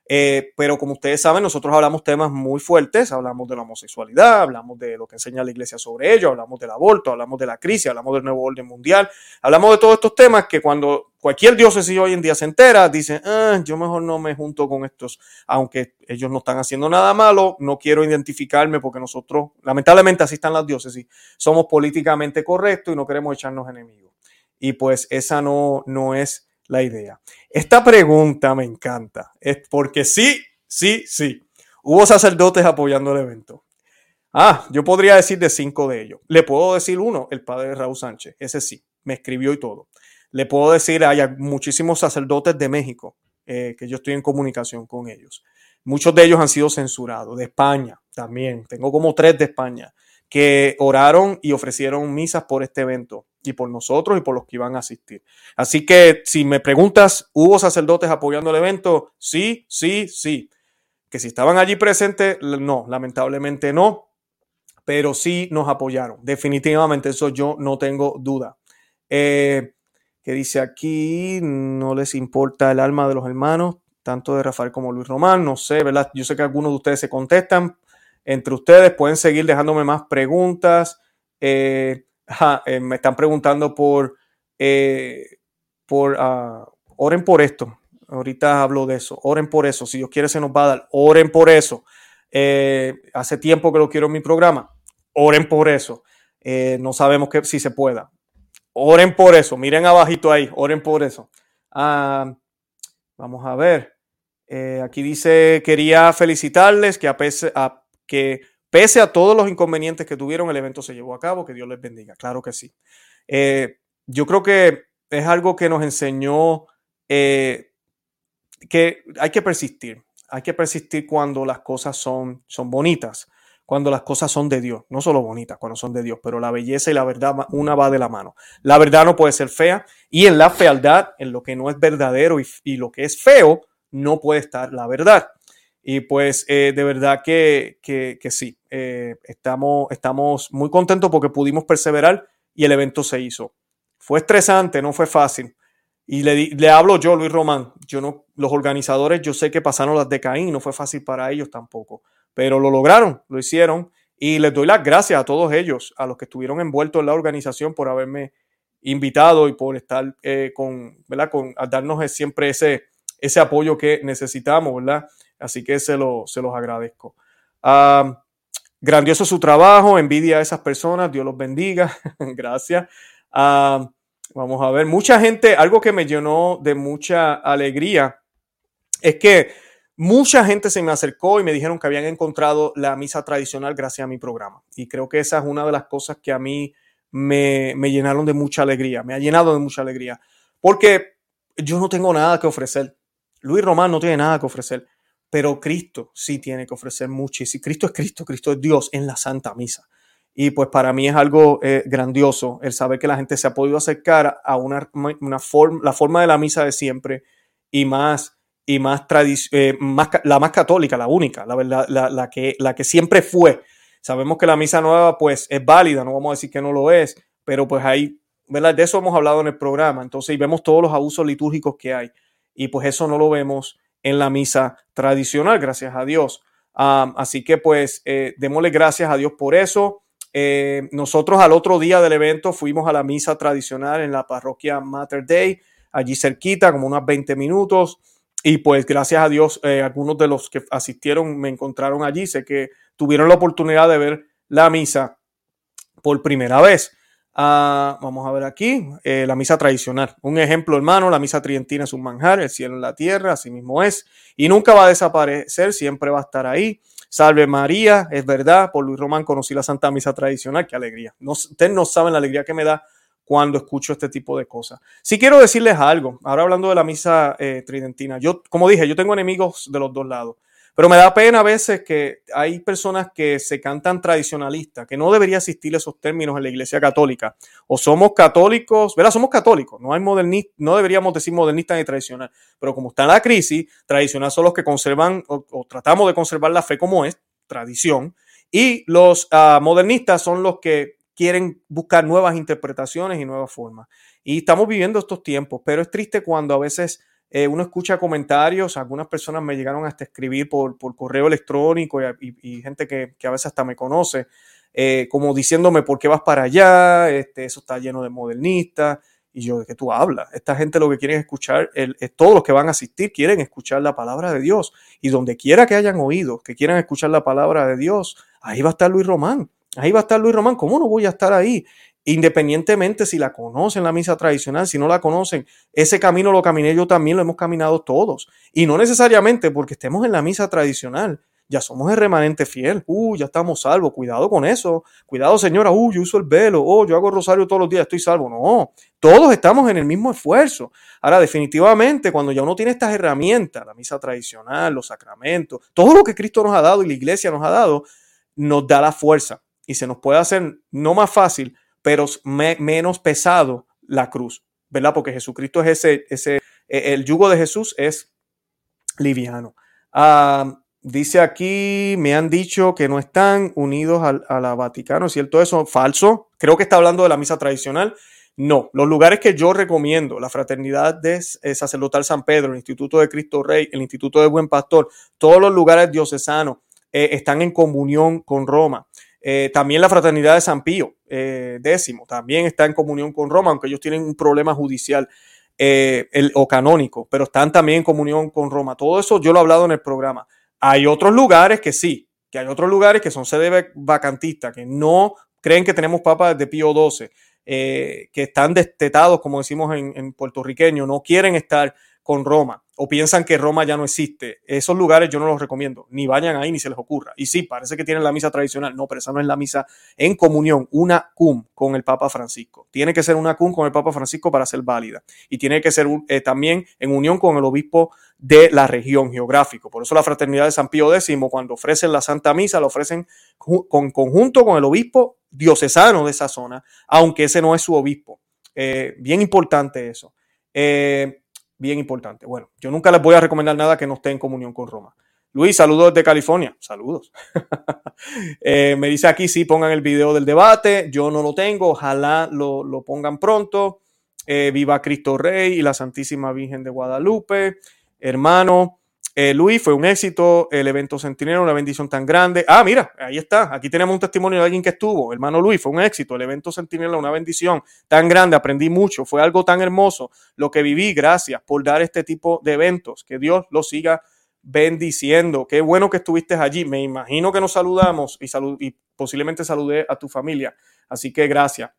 Eh, pero como ustedes saben, nosotros hablamos temas muy fuertes, hablamos de la homosexualidad, hablamos de lo que enseña la iglesia sobre ello, hablamos del aborto, hablamos de la crisis, hablamos del nuevo orden mundial, hablamos de todos estos temas que cuando cualquier diócesis hoy en día se entera, dice, ah, yo mejor no me junto con estos, aunque ellos no están haciendo nada malo, no quiero identificarme porque nosotros, lamentablemente así están las diócesis, somos políticamente correctos y no queremos echarnos enemigos. Y pues esa no, no es la idea. Esta pregunta me encanta, es porque sí, sí, sí, hubo sacerdotes apoyando el evento. Ah, yo podría decir de cinco de ellos. Le puedo decir uno, el padre Raúl Sánchez, ese sí, me escribió y todo. Le puedo decir, hay muchísimos sacerdotes de México eh, que yo estoy en comunicación con ellos. Muchos de ellos han sido censurados, de España también. Tengo como tres de España que oraron y ofrecieron misas por este evento y por nosotros y por los que iban a asistir. Así que si me preguntas, ¿hubo sacerdotes apoyando el evento? Sí, sí, sí. Que si estaban allí presentes, no, lamentablemente no, pero sí nos apoyaron. Definitivamente, eso yo no tengo duda. Eh, que dice aquí, no les importa el alma de los hermanos, tanto de Rafael como Luis Román, no sé, ¿verdad? Yo sé que algunos de ustedes se contestan, entre ustedes. Pueden seguir dejándome más preguntas. Eh, eh, me están preguntando por, eh, por uh, oren por esto. Ahorita hablo de eso. Oren por eso. Si Dios quiere, se nos va a dar. Oren por eso. hace tiempo que lo quiero en mi programa. Oren por eso. no sabemos que, si se pueda. Oren por eso. Miren abajito ahí. Oren por eso. Ah, vamos a ver. aquí dice, quería felicitarles que a, pesar, que pese a todos los inconvenientes que tuvieron, el evento se llevó a cabo, que Dios les bendiga, claro que sí. Eh, yo creo que es algo que nos enseñó eh, que hay que persistir, hay que persistir cuando las cosas son, son bonitas, cuando las cosas son de Dios, no solo bonitas, cuando son de Dios, pero la belleza y la verdad, una va de la mano. La verdad no puede ser fea y en la fealdad, en lo que no es verdadero y lo que es feo, no puede estar la verdad. Y pues eh, de verdad que, sí, eh, estamos, estamos muy contentos porque pudimos perseverar y el evento se hizo. Fue estresante, no fue fácil. Y le, le hablo yo, Luis Román, yo no, los organizadores, yo sé que pasaron las de Caín, no fue fácil para ellos tampoco, pero lo lograron, lo hicieron y les doy las gracias a todos ellos, a los que estuvieron envueltos en la organización por haberme invitado y por estar eh, con, ¿verdad? Con a darnos siempre ese, ese apoyo que necesitamos, ¿verdad? Así que se, lo, se los agradezco. Grandioso su trabajo, envidia a esas personas, Dios los bendiga, [laughs] gracias. Vamos a ver, mucha gente, algo que me llenó de mucha alegría es que mucha gente se me acercó y me dijeron que habían encontrado la misa tradicional gracias a mi programa. Y creo que esa es una de las cosas que a mí me, me llenaron de mucha alegría, me ha llenado de mucha alegría, porque yo no tengo nada que ofrecer. Luis Román no tiene nada que ofrecer pero Cristo sí tiene que ofrecer si Cristo es Cristo, Cristo es Dios en la Santa Misa. Y pues para mí es algo eh, grandioso el saber que la gente se ha podido acercar a una, una forma, la forma de la misa de siempre y más, y más, eh, la más católica, la única, la, verdad, la, la, que, la que siempre fue. Sabemos que la misa nueva pues es válida, no vamos a decir que no lo es, pero pues ahí, ¿verdad? De eso hemos hablado en el programa. Entonces, y vemos todos los abusos litúrgicos que hay. Y pues eso no lo vemos en la misa tradicional, gracias a Dios. así que pues eh, démosle gracias a Dios por eso. Eh, nosotros al otro día del evento fuimos a la misa tradicional en la parroquia Mater Day, allí cerquita, como unos 20 minutos. Y pues gracias a Dios, eh, algunos de los que asistieron me encontraron allí. Sé que tuvieron la oportunidad de ver la misa por primera vez. Ah, vamos a ver aquí, eh, la misa tradicional. Un ejemplo, hermano, la misa trientina es un manjar, el cielo en la tierra, así mismo es, y nunca va a desaparecer, siempre va a estar ahí. Salve María, es verdad, por Luis Román conocí la Santa Misa tradicional, qué alegría. No, ustedes no saben la alegría que me da cuando escucho este tipo de cosas. Si quiero decirles algo, ahora hablando de la misa eh, tridentina, yo, como dije, yo tengo enemigos de los dos lados. Pero me da pena a veces que hay personas que se cantan tradicionalistas, que no debería existir esos términos en la iglesia católica. O somos católicos, ¿verdad? Somos católicos, no hay modernista, no deberíamos decir modernista ni tradicional. Pero como está la crisis, tradicional son los que conservan o, tratamos de conservar la fe como es, tradición. Y los ah, modernistas son los que quieren buscar nuevas interpretaciones y nuevas formas. Y estamos viviendo estos tiempos, pero es triste cuando a veces eh, uno escucha comentarios, algunas personas me llegaron hasta escribir por, por correo electrónico y, gente que, que, a veces hasta me conoce, eh, como diciéndome por qué vas para allá, este, eso está lleno de modernistas. Y yo, ¿de qué tú hablas? Esta gente lo que quieren escuchar, el, todos los que van a asistir quieren escuchar la palabra de Dios. Y donde quiera que hayan oído, que quieran escuchar la palabra de Dios, ahí va a estar Luis Román. Ahí va a estar Luis Román. ¿Cómo no voy a estar ahí? Independientemente si la conocen la misa tradicional, si no la conocen, ese camino lo caminé yo también, lo hemos caminado todos. Y no necesariamente porque estemos en la misa tradicional, ya somos el remanente fiel, uh, ya estamos salvos, cuidado con eso, cuidado señora, uh, yo uso el velo, oh, yo hago rosario todos los días, estoy salvo, no, todos estamos en el mismo esfuerzo. Ahora, definitivamente, cuando ya uno tiene estas herramientas, la misa tradicional, los sacramentos, todo lo que Cristo nos ha dado y la iglesia nos ha dado, nos da la fuerza y se nos puede hacer no más fácil, pero menos pesado la cruz, ¿verdad? Porque Jesucristo es ese, ese, e, el yugo de Jesús es liviano. Ah, Dice aquí, me han dicho que no están unidos a, la Vaticano, ¿cierto eso? Falso. Creo que está hablando de la misa tradicional. No, los lugares que yo recomiendo, la Fraternidad de eh, Sacerdotal San Pedro, el Instituto de Cristo Rey, el Instituto de Buen Pastor, todos los lugares diocesanos eh, están en comunión con Roma. Eh, también la Fraternidad de San Pío X también está en comunión con Roma, aunque ellos tienen un problema judicial el, o canónico, pero están también en comunión con Roma. Todo eso yo lo he hablado en el programa. Hay otros lugares que sí, que hay otros lugares que son sede vacantista, que no creen que tenemos papas de Pío XII, eh, que están destetados, como decimos en, en puertorriqueño, no quieren estar con Roma o piensan que Roma ya no existe, esos lugares yo no los recomiendo, ni vayan ahí ni se les ocurra. Y sí, parece que tienen la misa tradicional, no, pero esa no es la misa en comunión, una cum con el Papa Francisco. Tiene que ser una cum con el Papa Francisco para ser válida y tiene que ser eh, también en unión con el obispo de la región geográfico. Por eso la fraternidad de San Pío X, cuando ofrecen la Santa Misa, la ofrecen con conjunto con el obispo diocesano de esa zona, aunque ese no es su obispo. Eh, bien importante eso. Eh, bien importante. Bueno, yo nunca les voy a recomendar nada que no esté en comunión con Roma. Luis, saludos desde California. Saludos. [laughs] Eh, me dice aquí, sí, pongan el video del debate. Yo no lo tengo. Ojalá lo, pongan pronto. Eh, viva Cristo Rey y la Santísima Virgen de Guadalupe. Hermano, eh, Luis, fue un éxito el evento Centinela, una bendición tan grande. Ah, mira, ahí está. Aquí tenemos un testimonio de alguien que estuvo. Hermano Luis, fue un éxito el evento Centinela, una bendición tan grande. Aprendí mucho. Fue algo tan hermoso lo que viví. Gracias por dar este tipo de eventos. Que Dios lo siga bendiciendo. Qué bueno que estuviste allí. Me imagino que nos saludamos y, y posiblemente saludé a tu familia. Así que gracias.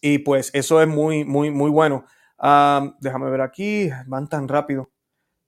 Y pues eso es muy, muy, muy bueno. Ah, déjame ver aquí. Van tan rápido.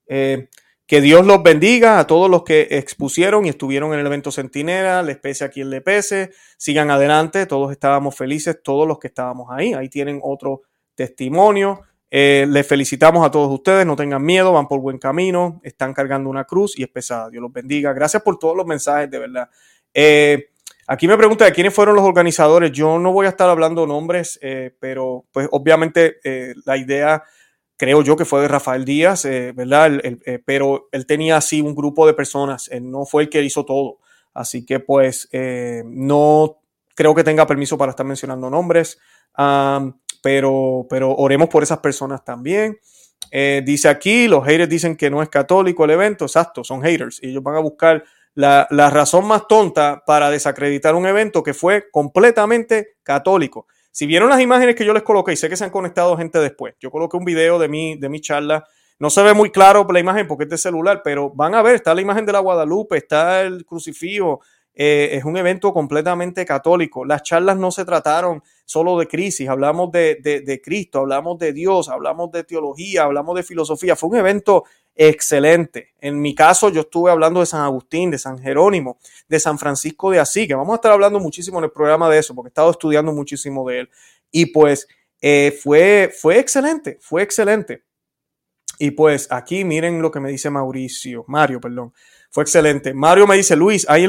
Eh, que Dios los bendiga a todos los que expusieron y estuvieron en el evento Centinela, les pese a quien le pese, sigan adelante, todos estábamos felices, todos los que estábamos ahí, ahí tienen otro testimonio. Eh, les felicitamos a todos ustedes, no tengan miedo, van por buen camino, están cargando una cruz y es pesada. Dios los bendiga. Gracias por todos los mensajes, de verdad. Eh, aquí me pregunta de quiénes fueron los organizadores. Yo no voy a estar hablando nombres, eh, pero pues obviamente la idea creo yo que fue de Rafael Díaz, eh, ¿verdad? Eh, pero él tenía así un grupo de personas, él no fue el que hizo todo. Así que pues eh, no creo que tenga permiso para estar mencionando nombres, pero, pero oremos por esas personas también. dice aquí, los haters dicen que no es católico el evento, exacto, son haters y ellos van a buscar la, la razón más tonta para desacreditar un evento que fue completamente católico. Si vieron las imágenes que yo les coloqué, y sé que se han conectado gente después, yo coloqué un video de mi, de mi charla. No se ve muy claro la imagen porque es de celular, pero van a ver, está la imagen de la Guadalupe, está el crucifijo. Eh, es un evento completamente católico. Las charlas no se trataron solo de crisis, hablamos de, de, de Cristo, hablamos de Dios, hablamos de teología, hablamos de filosofía. Fue un evento excelente. En mi caso, yo estuve hablando de San Agustín, de San Jerónimo, de San Francisco de Asís, que vamos a estar hablando muchísimo en el programa de eso, porque he estado estudiando muchísimo de él. Y pues eh, fue, fue excelente, fue excelente. Y pues aquí miren lo que me dice Mauricio, Mario, perdón. Fue excelente. Mario me dice, Luis, hay,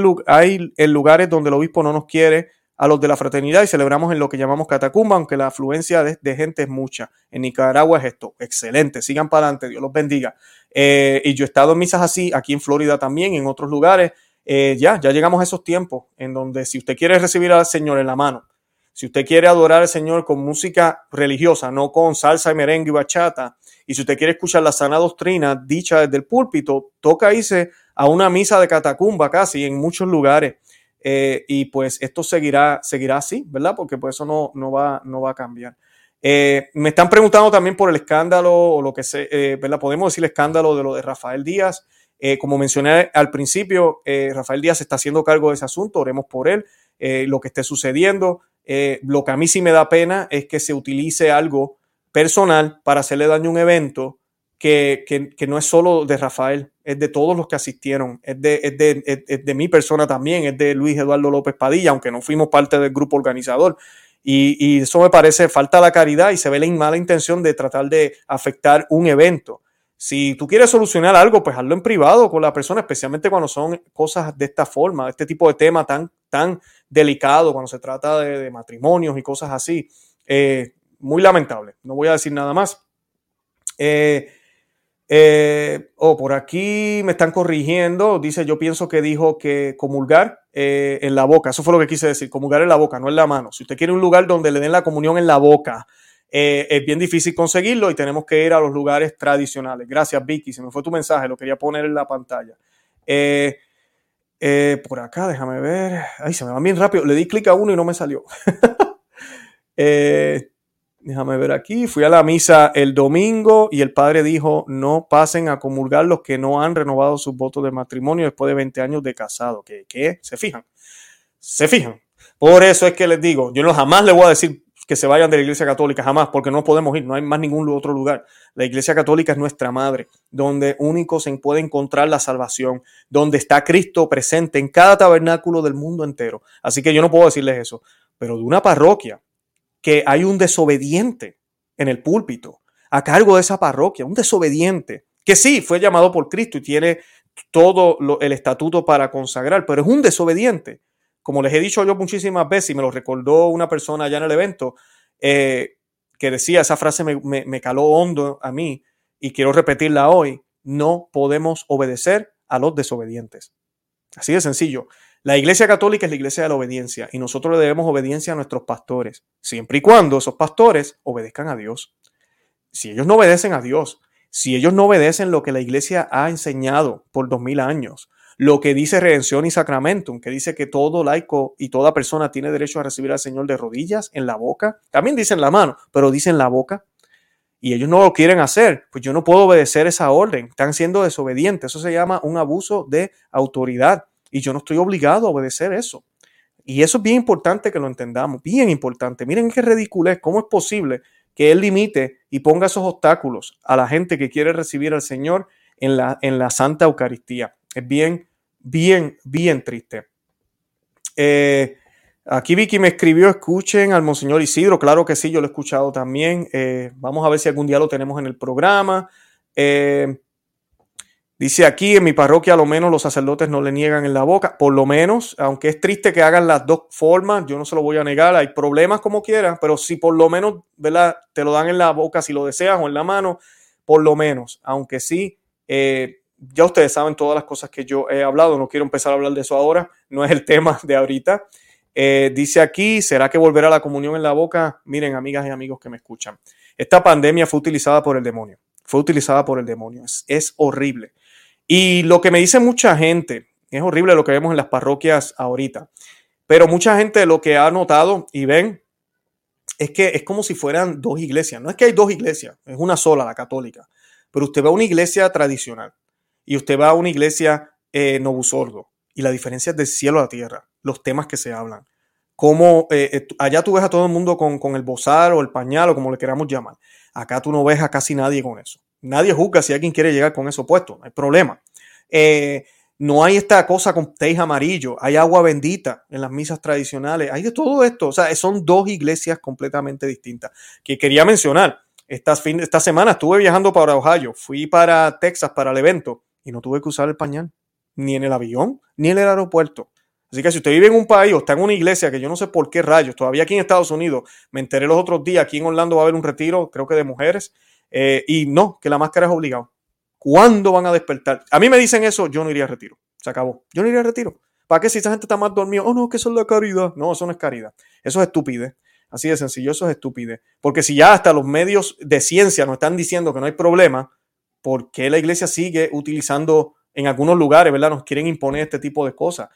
en lugares donde el obispo no nos quiere a los de la fraternidad y celebramos en lo que llamamos catacumba, aunque la afluencia de, gente es mucha. En Nicaragua es esto. Excelente. Sigan para adelante. Dios los bendiga. Eh, y yo he estado en misas así, aquí en Florida también, en otros lugares. Eh, ya, ya llegamos a esos tiempos en donde si usted quiere recibir al Señor en la mano, si usted quiere adorar al Señor con música religiosa, no con salsa y merengue y bachata, Y si usted quiere escuchar la sana doctrina dicha desde el púlpito, toca irse a una misa de catacumba casi en muchos lugares. Eh, y pues esto seguirá, seguirá así, ¿verdad? Porque pues eso no, no, va, no va a cambiar. Eh, me están preguntando también por el escándalo o lo que sé, eh, ¿verdad? Podemos decir el escándalo de lo de Rafael Díaz. como mencioné al principio, Rafael Díaz está haciendo cargo de ese asunto, oremos por él, lo que esté sucediendo. lo que a mí sí me da pena es que se utilice algo personal para hacerle daño a un evento que, que, no es solo de Rafael, es de todos los que asistieron, es de, es de, es de mi persona también, es de Luis Eduardo López Padilla, aunque no fuimos parte del grupo organizador. Y, y, eso me parece falta la caridad y se ve la mala intención de tratar de afectar un evento. Si tú quieres solucionar algo, pues hazlo en privado con la persona, especialmente cuando son cosas de esta forma, este tipo de tema tan, tan delicado, cuando se trata de, de matrimonios y cosas así. Eh, muy lamentable, no voy a decir nada más. Eh, eh, oh, por aquí me están corrigiendo. Dice, yo pienso que dijo que comulgar eh, en la boca. Eso fue lo que quise decir, comulgar en la boca, no en la mano. Si usted quiere un lugar donde le den la comunión en la boca, eh, es bien difícil conseguirlo y tenemos que ir a los lugares tradicionales. Gracias, Vicky. Se me fue tu mensaje, lo quería poner en la pantalla. por acá, déjame ver. Ay, se me va bien rápido. Le di clic a uno y no me salió. [laughs] eh, Déjame ver aquí. Fui a la misa el domingo y el padre dijo, no pasen a comulgar los que no han renovado sus votos de matrimonio después de 20 años de casado. ¿Qué? ¿Qué? ¿Se fijan? Se fijan. Por eso es que les digo, yo no jamás le voy a decir que se vayan de la iglesia católica, jamás, porque no podemos ir, no hay más ningún otro lugar. La iglesia católica es nuestra madre, donde único se puede encontrar la salvación, donde está Cristo presente en cada tabernáculo del mundo entero. Así que yo no puedo decirles eso, pero de una parroquia que hay un desobediente en el púlpito a cargo de esa parroquia, un desobediente, que sí fue llamado por Cristo y tiene todo el estatuto para consagrar, pero es un desobediente. Como les he dicho yo muchísimas veces y me lo recordó una persona allá en el evento, eh, que decía, esa frase me, me caló hondo a mí y quiero repetirla hoy, no podemos obedecer a los desobedientes. Así de sencillo. La Iglesia Católica es la Iglesia de la obediencia y nosotros le debemos obediencia a nuestros pastores, siempre y cuando esos pastores obedezcan a Dios. Si ellos no obedecen a Dios, si ellos no obedecen lo que la Iglesia ha enseñado por dos mil años, lo que dice redención y sacramentum, que dice que todo laico y toda persona tiene derecho a recibir al Señor de rodillas, en la boca, también dice en la mano, pero dice en la boca, y ellos no lo quieren hacer, pues yo no puedo obedecer esa orden, están siendo desobedientes, eso se llama un abuso de autoridad y yo no estoy obligado a obedecer eso. Y eso es bien importante que lo entendamos, bien importante. Miren qué ridículo es, cómo es posible que Él limite y ponga esos obstáculos a la gente que quiere recibir al Señor en la, en la Santa Eucaristía. Es bien, bien, bien triste. Eh, aquí Vicky me escribió, escuchen al Monseñor Isidro, claro que sí, yo lo he escuchado también. Eh, vamos a ver si algún día lo tenemos en el programa. Eh, Dice aquí, en mi parroquia, a lo menos los sacerdotes no le niegan en la boca, por lo menos, aunque es triste que hagan las dos formas, yo no se lo voy a negar, hay problemas como quieran, pero si por lo menos, ¿verdad? Te lo dan en la boca si lo deseas o en la mano, por lo menos, aunque sí, eh, ya ustedes saben todas las cosas que yo he hablado, no quiero empezar a hablar de eso ahora, [laughs] no es el tema de ahorita. Eh, dice aquí, ¿será que volverá la comunión en la boca? Miren, amigas y amigos que me escuchan, esta pandemia fue utilizada por el demonio, fue utilizada por el demonio, es horrible. Y lo que me dice mucha gente, es horrible lo que vemos en las parroquias ahorita, pero mucha gente lo que ha notado y ven es que es como si fueran dos iglesias. No es que hay dos iglesias, es una sola, la católica. Pero usted va a una iglesia tradicional y usted va a una iglesia eh, novusordo y la diferencia es del cielo a tierra, los temas que se hablan. Como eh, eh, allá tú ves a todo el mundo con, con el bozal o el pañal o como le queramos llamar. Acá tú no ves a casi nadie con eso. Nadie juzga si alguien quiere llegar con eso puesto, no hay problema. Eh, no hay esta cosa con teis amarillo, hay agua bendita en las misas tradicionales, hay de todo esto. O sea, son dos iglesias completamente distintas que quería mencionar. Esta, fin, esta semana estuve viajando para Ohio, fui para Texas para el evento y no tuve que usar el pañal, ni en el avión, ni en el aeropuerto. Así que si usted vive en un país o está en una iglesia que yo no sé por qué rayos, todavía aquí en Estados Unidos, me enteré los otros días, aquí en Orlando va a haber un retiro, creo que de mujeres, eh, y no, que la máscara es obligado. ¿Cuándo van a despertar? A mí me dicen eso, yo no iría a retiro. Se acabó. Yo no iría a retiro. ¿Para qué si esa gente está más dormida? Oh, no, que eso es la caridad. No, eso no es caridad. Eso es estupidez. Así de sencillo, eso es estúpido. Porque si ya hasta los medios de ciencia nos están diciendo que no hay problema, ¿por qué la iglesia sigue utilizando en algunos lugares, ¿verdad? Nos quieren imponer este tipo de cosas.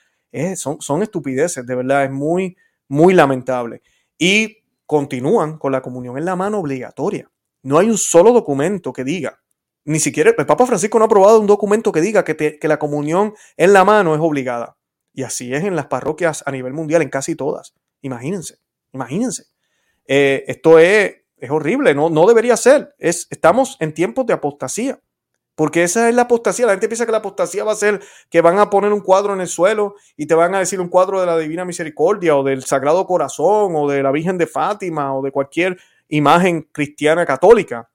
son, son estupideces, de verdad, es muy, muy lamentable. Y continúan con la comunión en la mano obligatoria. No hay un solo documento que diga, ni siquiera el Papa Francisco no ha aprobado un documento que diga que, la comunión en la mano es obligada. Y así es en las parroquias a nivel mundial, en casi todas. Imagínense, imagínense. Eh, esto es, es horrible, no, no debería ser. Es, estamos en tiempos de apostasía. Porque esa es la apostasía. La gente piensa que la apostasía va a ser que van a poner un cuadro en el suelo y te van a decir un cuadro de la Divina Misericordia o del Sagrado Corazón o de la Virgen de Fátima o de cualquier imagen cristiana católica.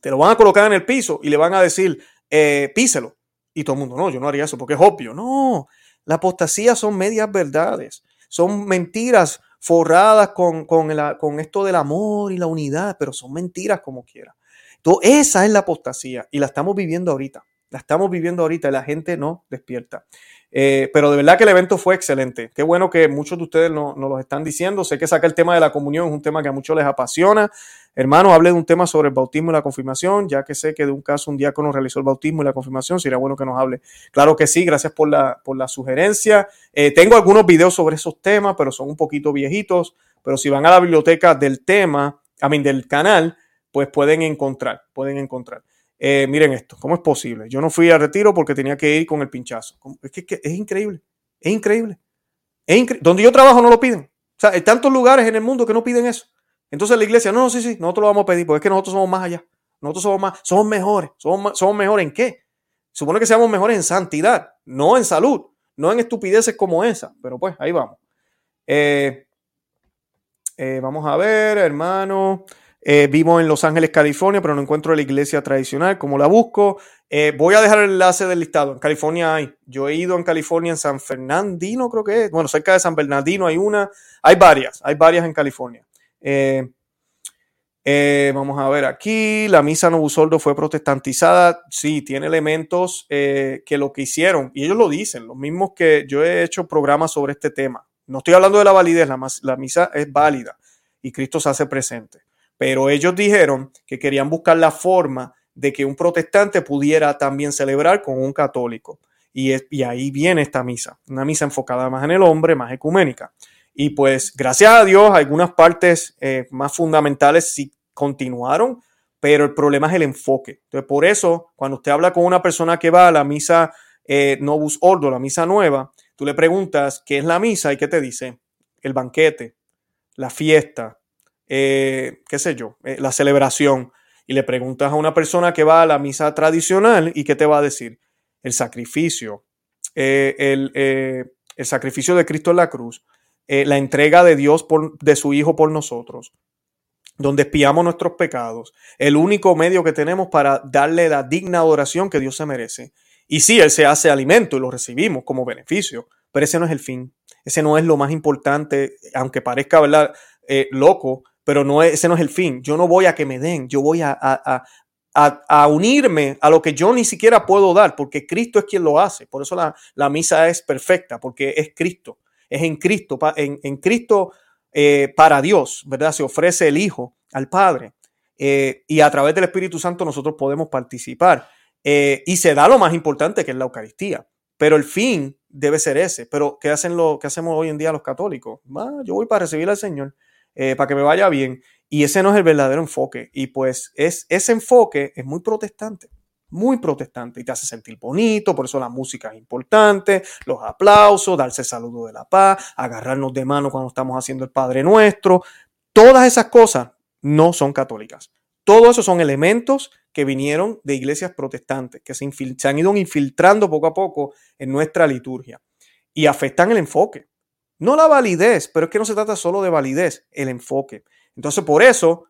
Te lo van a colocar en el piso y le van a decir, eh, píselo. Y todo el mundo, no, yo no haría eso porque es obvio. No, la apostasía son medias verdades, son mentiras forradas con, con, con esto del amor y la unidad, pero son mentiras como quiera. Entonces, esa es la apostasía y la estamos viviendo ahorita. La estamos viviendo ahorita y la gente no despierta. Eh, pero de verdad que el evento fue excelente. Qué bueno que muchos de ustedes nos no lo están diciendo. Sé que saca el tema de la comunión es un tema que a muchos les apasiona. Hermano, hable de un tema sobre el bautismo y la confirmación, ya que sé que de un caso un diácono realizó el bautismo y la confirmación. Sería bueno que nos hable. Claro que sí, gracias por la, por la sugerencia. Eh, tengo algunos videos sobre esos temas, pero son un poquito viejitos. Pero si van a la biblioteca del tema, a mí del canal, pues pueden encontrar, pueden encontrar. Eh, miren esto, ¿cómo es posible? Yo no fui a retiro porque tenía que ir con el pinchazo. Es que, es increíble, es increíble. Donde yo trabajo no lo piden. O sea, hay tantos lugares en el mundo que no piden eso. Entonces la iglesia, no, no, sí, sí, nosotros lo vamos a pedir, porque es que nosotros somos más allá. Nosotros somos más, somos mejores. ¿Somos, somos mejores en qué? Supone que seamos mejores en santidad, no en salud, no en estupideces como esa. Pero pues, ahí vamos. Eh, eh, vamos a ver, hermano. Eh, vivo en Los Ángeles, California, pero no encuentro la iglesia tradicional. ¿Cómo la busco? Eh, voy a dejar el enlace del listado. En California hay. Yo he ido en California, en San Fernandino, creo que es. Bueno, cerca de San Bernardino hay una. Hay varias. Hay varias en California. Eh, vamos a ver aquí. La misa Novusoldo fue protestantizada. Sí, tiene elementos que lo que hicieron. Y ellos lo dicen. Los mismos que yo he hecho programas sobre este tema. No estoy hablando de la validez. la misa es válida. Y Cristo se hace presente. Pero ellos dijeron que querían buscar la forma de que un protestante pudiera también celebrar con un católico. Y, y ahí viene esta misa, una misa enfocada más en el hombre, más ecuménica. Y pues gracias a Dios, algunas partes eh, más fundamentales sí continuaron, pero el problema es el enfoque. Entonces, por eso, cuando usted habla con una persona que va a la misa eh, Novus Ordo, la misa nueva, tú le preguntas qué es la misa y qué te dice. El banquete, la fiesta, eh, qué sé yo, eh, la celebración, y le preguntas a una persona que va a la misa tradicional y qué te va a decir, el sacrificio, eh, el, el, sacrificio de Cristo en la cruz, la entrega de Dios por, de su Hijo por nosotros, donde espiamos nuestros pecados, el único medio que tenemos para darle la digna adoración que Dios se merece. Y sí, Él se hace alimento y lo recibimos como beneficio, pero ese no es el fin. Ese no es lo más importante, aunque parezca ¿verdad? loco, pero no ese no es el fin. Yo no voy a que me den, yo voy a, a, a, unirme a lo que yo ni siquiera puedo dar, porque Cristo es quien lo hace. Por eso la, la misa es perfecta, porque es Cristo, es en Cristo, en, en Cristo eh, para Dios, ¿verdad? Se ofrece el Hijo al Padre. Eh, y a través del Espíritu Santo nosotros podemos participar. Eh, y se da lo más importante, que es la Eucaristía. Pero el fin debe ser ese. Pero ¿qué, hacen lo, qué hacemos hoy en día los católicos? Ah, yo voy para recibir al Señor. Eh, para que me vaya bien. Y ese no es el verdadero enfoque. Y pues es, ese enfoque es muy protestante, muy protestante y te hace sentir bonito, por eso la música es importante, los aplausos, darse saludo de la paz, agarrarnos de mano cuando estamos haciendo el Padre Nuestro. Todas esas cosas no son católicas. Todos esos son elementos que vinieron de iglesias protestantes, que se, se han ido infiltrando poco a poco en nuestra liturgia y afectan el enfoque. No la validez, pero es que no se trata solo de validez, el enfoque. Entonces, por eso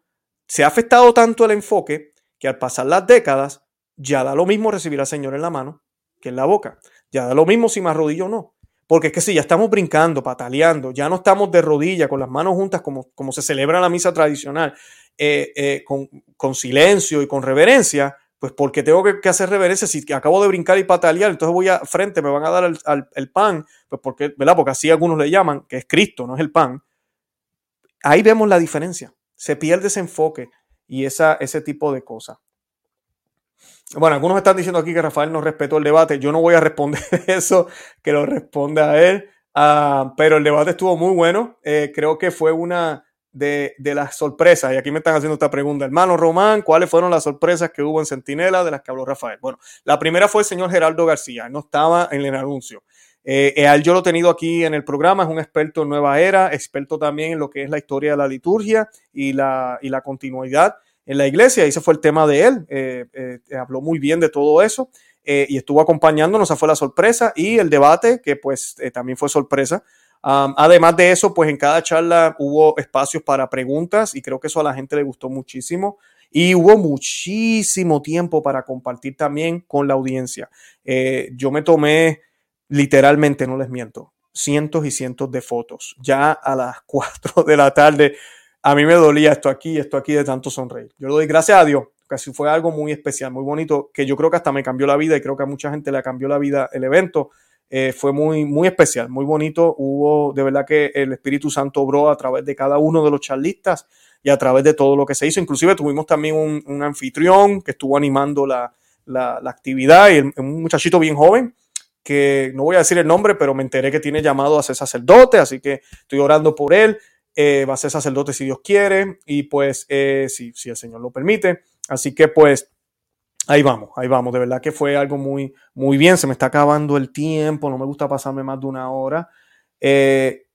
se ha afectado tanto el enfoque que al pasar las décadas ya da lo mismo recibir al Señor en la mano que en la boca. Ya da lo mismo si me arrodillo o no. Porque es que si ya estamos brincando, pataleando, ya no estamos de rodilla con las manos juntas como, como se celebra la misa tradicional, eh, eh, con, con silencio y con reverencia, pues porque tengo que, hacer reverencia si acabo de brincar y patalear, entonces voy a frente, me van a dar el, pan, pues porque, ¿verdad? Porque así algunos le llaman, que es Cristo, no es el pan. ahí vemos la diferencia. Se pierde ese enfoque y esa, ese tipo de cosas. Bueno, algunos están diciendo aquí que Rafael no respetó el debate. Yo no voy a responder [laughs] eso, que lo responda a él. Ah, pero el debate estuvo muy bueno. Eh, creo que fue una de, las sorpresas. Y aquí me están haciendo esta pregunta. Hermano Román, ¿cuáles fueron las sorpresas que hubo en Centinela de las que habló Rafael? Bueno, la primera fue el señor Geraldo García. No estaba en el anuncio. Eh, él yo lo he tenido aquí en el programa, es un experto en nueva era, experto también en lo que es la historia de la liturgia y la, y la continuidad en la iglesia. Ese fue el tema de él. Eh, eh, habló muy bien de todo eso eh, y estuvo acompañándonos. Esa fue la sorpresa y el debate, que pues también fue sorpresa. Además de eso, pues en cada charla hubo espacios para preguntas y creo que eso a la gente le gustó muchísimo. Y hubo muchísimo tiempo para compartir también con la audiencia. yo me tomé literalmente, no les miento, cientos y cientos de fotos. Ya a las [laughs] 4 de la tarde a mí me dolía esto aquí, esto aquí de tanto sonreír. Yo le doy gracias a Dios, así fue algo muy especial, muy bonito, que yo creo que hasta me cambió la vida y creo que a mucha gente le cambió la vida el evento. Eh, fue muy, muy especial, muy bonito. Hubo de verdad que el Espíritu Santo obró a través de cada uno de los charlistas y a través de todo lo que se hizo. Inclusive tuvimos también un, anfitrión que estuvo animando la, actividad y un muchachito bien joven que no voy a decir el nombre, pero me enteré que tiene llamado a ser sacerdote, así que estoy orando por él. Eh, va a ser sacerdote si Dios quiere y pues eh, si, si el Señor lo permite. Así que pues ahí vamos, ahí vamos. De verdad que fue algo muy, muy bien. Se me está acabando el tiempo, no me gusta pasarme más de una hora. Eh,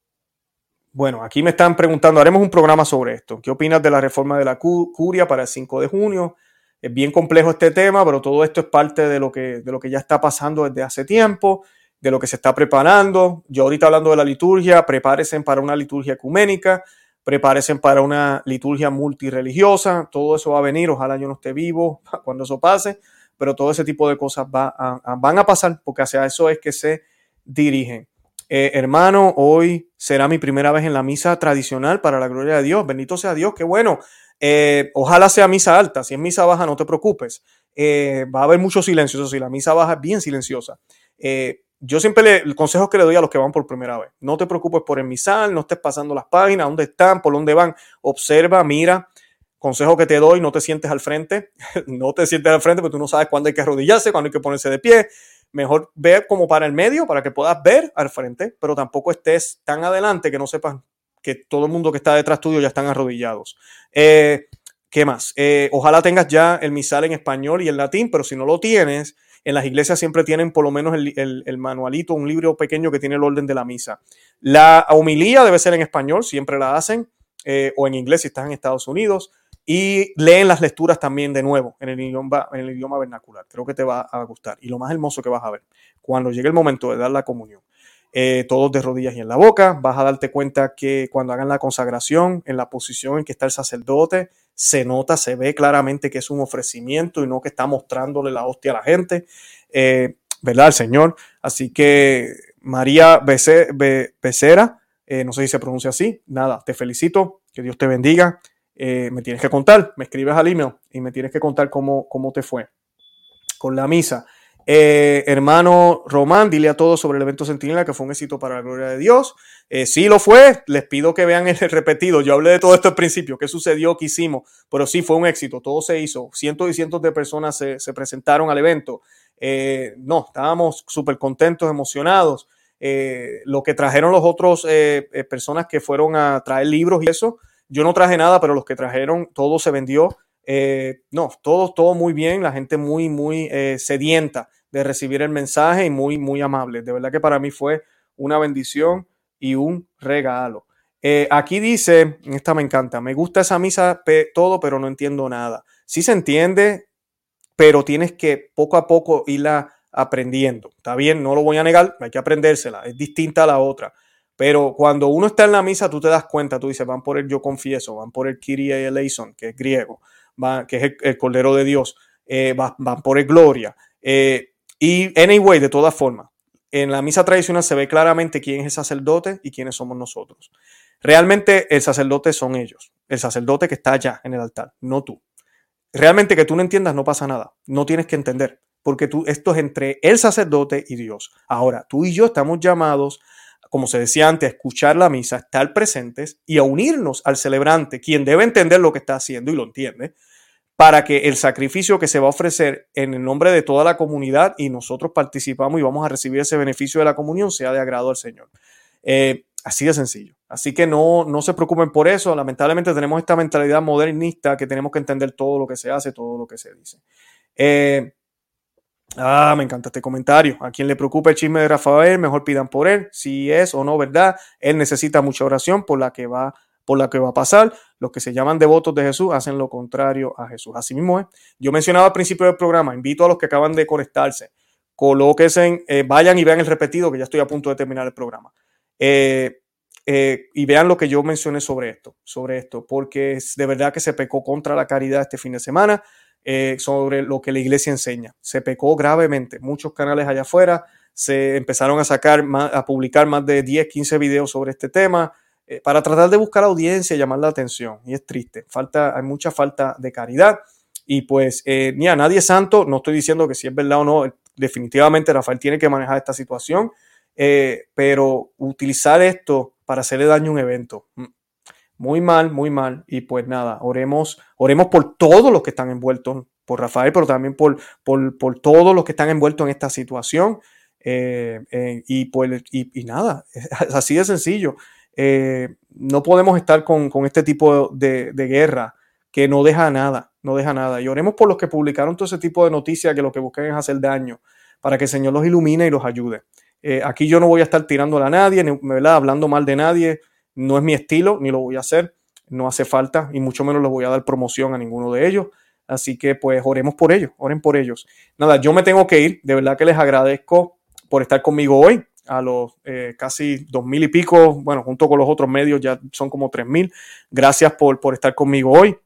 bueno, aquí me están preguntando, haremos un programa sobre esto. ¿Qué opinas de la reforma de la curia para el 5 de junio? Es bien complejo este tema, pero todo esto es parte de lo que, de lo que ya está pasando desde hace tiempo de lo que se está preparando. Yo ahorita hablando de la liturgia, prepárense para una liturgia ecuménica, prepárense para una liturgia multireligiosa, todo eso va a venir, ojalá yo no esté vivo [laughs] cuando eso pase, pero todo ese tipo de cosas va van a pasar porque hacia eso es que se dirigen. Eh, hermano, hoy será mi primera vez en la misa tradicional para la gloria de Dios. Bendito sea Dios, qué bueno. Eh, ojalá sea misa alta. Si es misa baja, no te preocupes. Eh, va a haber mucho silencio. Eso sí, la misa baja es bien silenciosa yo siempre le, el consejo que le doy a los que van por primera vez, no te preocupes por el misal, no estés pasando las páginas, dónde están, por dónde van, observa, mira, consejo que te doy, no te sientes al frente, [laughs] no te sientes al frente porque tú no sabes cuándo hay que arrodillarse, cuándo hay que ponerse de pie, mejor ve como para el medio para que puedas ver al frente, pero tampoco estés tan adelante que no sepas que todo el mundo que está detrás tuyo ya están arrodillados. Eh, ¿Qué más? Eh, ojalá tengas ya el misal en español y en latín, pero si no lo tienes, en las iglesias siempre tienen por lo menos el, manualito, un libro pequeño que tiene el orden de la misa. La homilía debe ser en español, siempre la hacen, eh, o en inglés si estás en Estados Unidos, y leen las lecturas también de nuevo en el, idioma, en el idioma vernacular. Creo que te va a gustar. Y lo más hermoso que vas a ver, cuando llegue el momento de dar la comunión, eh, todos de rodillas y en la boca, vas a darte cuenta que cuando hagan la consagración, en la posición en que está el sacerdote, se nota, se ve claramente que es un ofrecimiento y no que está mostrándole la hostia a la gente, eh, ¿verdad? Señor. Así que María Becerra, eh, no sé si se pronuncia así, nada, te felicito, que Dios te bendiga. Eh, me tienes que contar, me escribes al email y me tienes que contar cómo, cómo te fue con la misa. Eh, hermano Román, dile a todos sobre el evento Sentinela que fue un éxito para la gloria de Dios. Eh, sí lo fue, les pido que vean el [laughs] repetido. Yo hablé de todo esto al principio, qué sucedió, qué hicimos, pero sí fue un éxito, todo se hizo. Cientos y cientos de personas se, presentaron al evento. Eh, no, estábamos súper contentos, emocionados. lo que trajeron los otros personas que fueron a traer libros y eso, yo no traje nada, pero los que trajeron, todo se vendió. No, todo, todo muy bien, la gente muy, muy sedienta de recibir el mensaje y muy, muy amable. De verdad que para mí fue una bendición y un regalo. Eh, aquí dice, esta me encanta, me gusta esa misa todo, pero no entiendo nada. Sí se entiende, pero tienes que poco a poco irla aprendiendo. Está bien, no lo voy a negar, hay que aprendérsela, es distinta a la otra. Pero cuando uno está en la misa, tú te das cuenta, tú dices, van por el yo confieso, van por el Kyrie eleison, que es griego, que es el, Cordero de Dios, eh, van, por el Gloria. Eh, y anyway, de todas formas, en la misa tradicional se ve claramente quién es el sacerdote y quiénes somos nosotros. Realmente el sacerdote son ellos, el sacerdote que está allá en el altar, no tú. Realmente que tú no entiendas no pasa nada, no tienes que entender, porque tú, esto es entre el sacerdote y Dios. Ahora, tú y yo estamos llamados como se decía antes, a escuchar la misa, estar presentes y a unirnos al celebrante, quien debe entender lo que está haciendo y lo entiende, para que el sacrificio que se va a ofrecer en el nombre de toda la comunidad y nosotros participamos y vamos a recibir ese beneficio de la comunión sea de agrado al Señor. Eh, así de sencillo. Así que no, no se preocupen por eso. Lamentablemente tenemos esta mentalidad modernista que tenemos que entender todo lo que se hace, todo lo que se dice. Eh, ah, me encanta este comentario. A quien le preocupe el chisme de Rafael, mejor pidan por él. Si es o no verdad, él necesita mucha oración por la que va por la que va a pasar. Los que se llaman devotos de Jesús hacen lo contrario a Jesús. Así mismo es. Yo mencionaba al principio del programa, invito a los que acaban de conectarse, colóquense, eh, vayan y vean el repetido, que ya estoy a punto de terminar el programa. Eh, eh, y vean lo que yo mencioné sobre esto, sobre esto, porque es de verdad que se pecó contra la caridad este fin de semana, sobre lo que la iglesia enseña. Se pecó gravemente. Muchos canales allá afuera se empezaron a sacar, a publicar más de 10, 15 videos sobre este tema. Eh, para tratar de buscar audiencia y llamar la atención. Y es triste, falta, hay mucha falta de caridad. Y pues, eh, ni a nadie santo, no estoy diciendo que si es verdad o no, definitivamente Rafael tiene que manejar esta situación, eh, pero utilizar esto para hacerle daño a un evento, mm, muy mal, muy mal. Y pues nada, oremos, oremos por todos los que están envueltos, por Rafael, pero también por, por, por todos los que están envueltos en esta situación. y, pues, y, y, nada, [laughs] así de sencillo. Eh, no podemos estar con, este tipo de, guerra que no deja nada, no deja nada. Y oremos por los que publicaron todo ese tipo de noticias que lo que buscan es hacer daño, para que el Señor los ilumine y los ayude. Eh, aquí yo no voy a estar tirando a nadie, ni, ¿verdad? hablando mal de nadie, no es mi estilo, ni lo voy a hacer, no hace falta, y mucho menos les voy a dar promoción a ninguno de ellos. Así que pues oremos por ellos, oren por ellos. Nada, yo me tengo que ir, de verdad que les agradezco por estar conmigo hoy a los eh, casi dos mil y pico, bueno, junto con los otros medios ya son como tres mil. Gracias por, por estar conmigo hoy.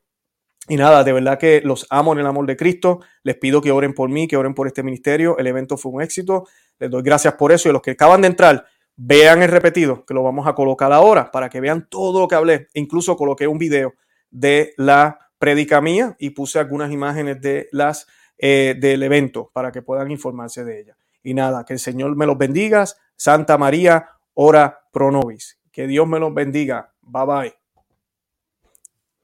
Y nada, de verdad que los amo en el amor de Cristo. Les pido que oren por mí, que oren por este ministerio. El evento fue un éxito. Les doy gracias por eso. Y a los que acaban de entrar, vean el repetido, que lo vamos a colocar ahora para que vean todo lo que hablé. Incluso coloqué un video de la prédica mía y puse algunas imágenes de las, eh, del evento para que puedan informarse de ella. Y nada, que el Señor me los bendiga. Santa María, ora pro nobis. Que Dios me los bendiga. Bye bye.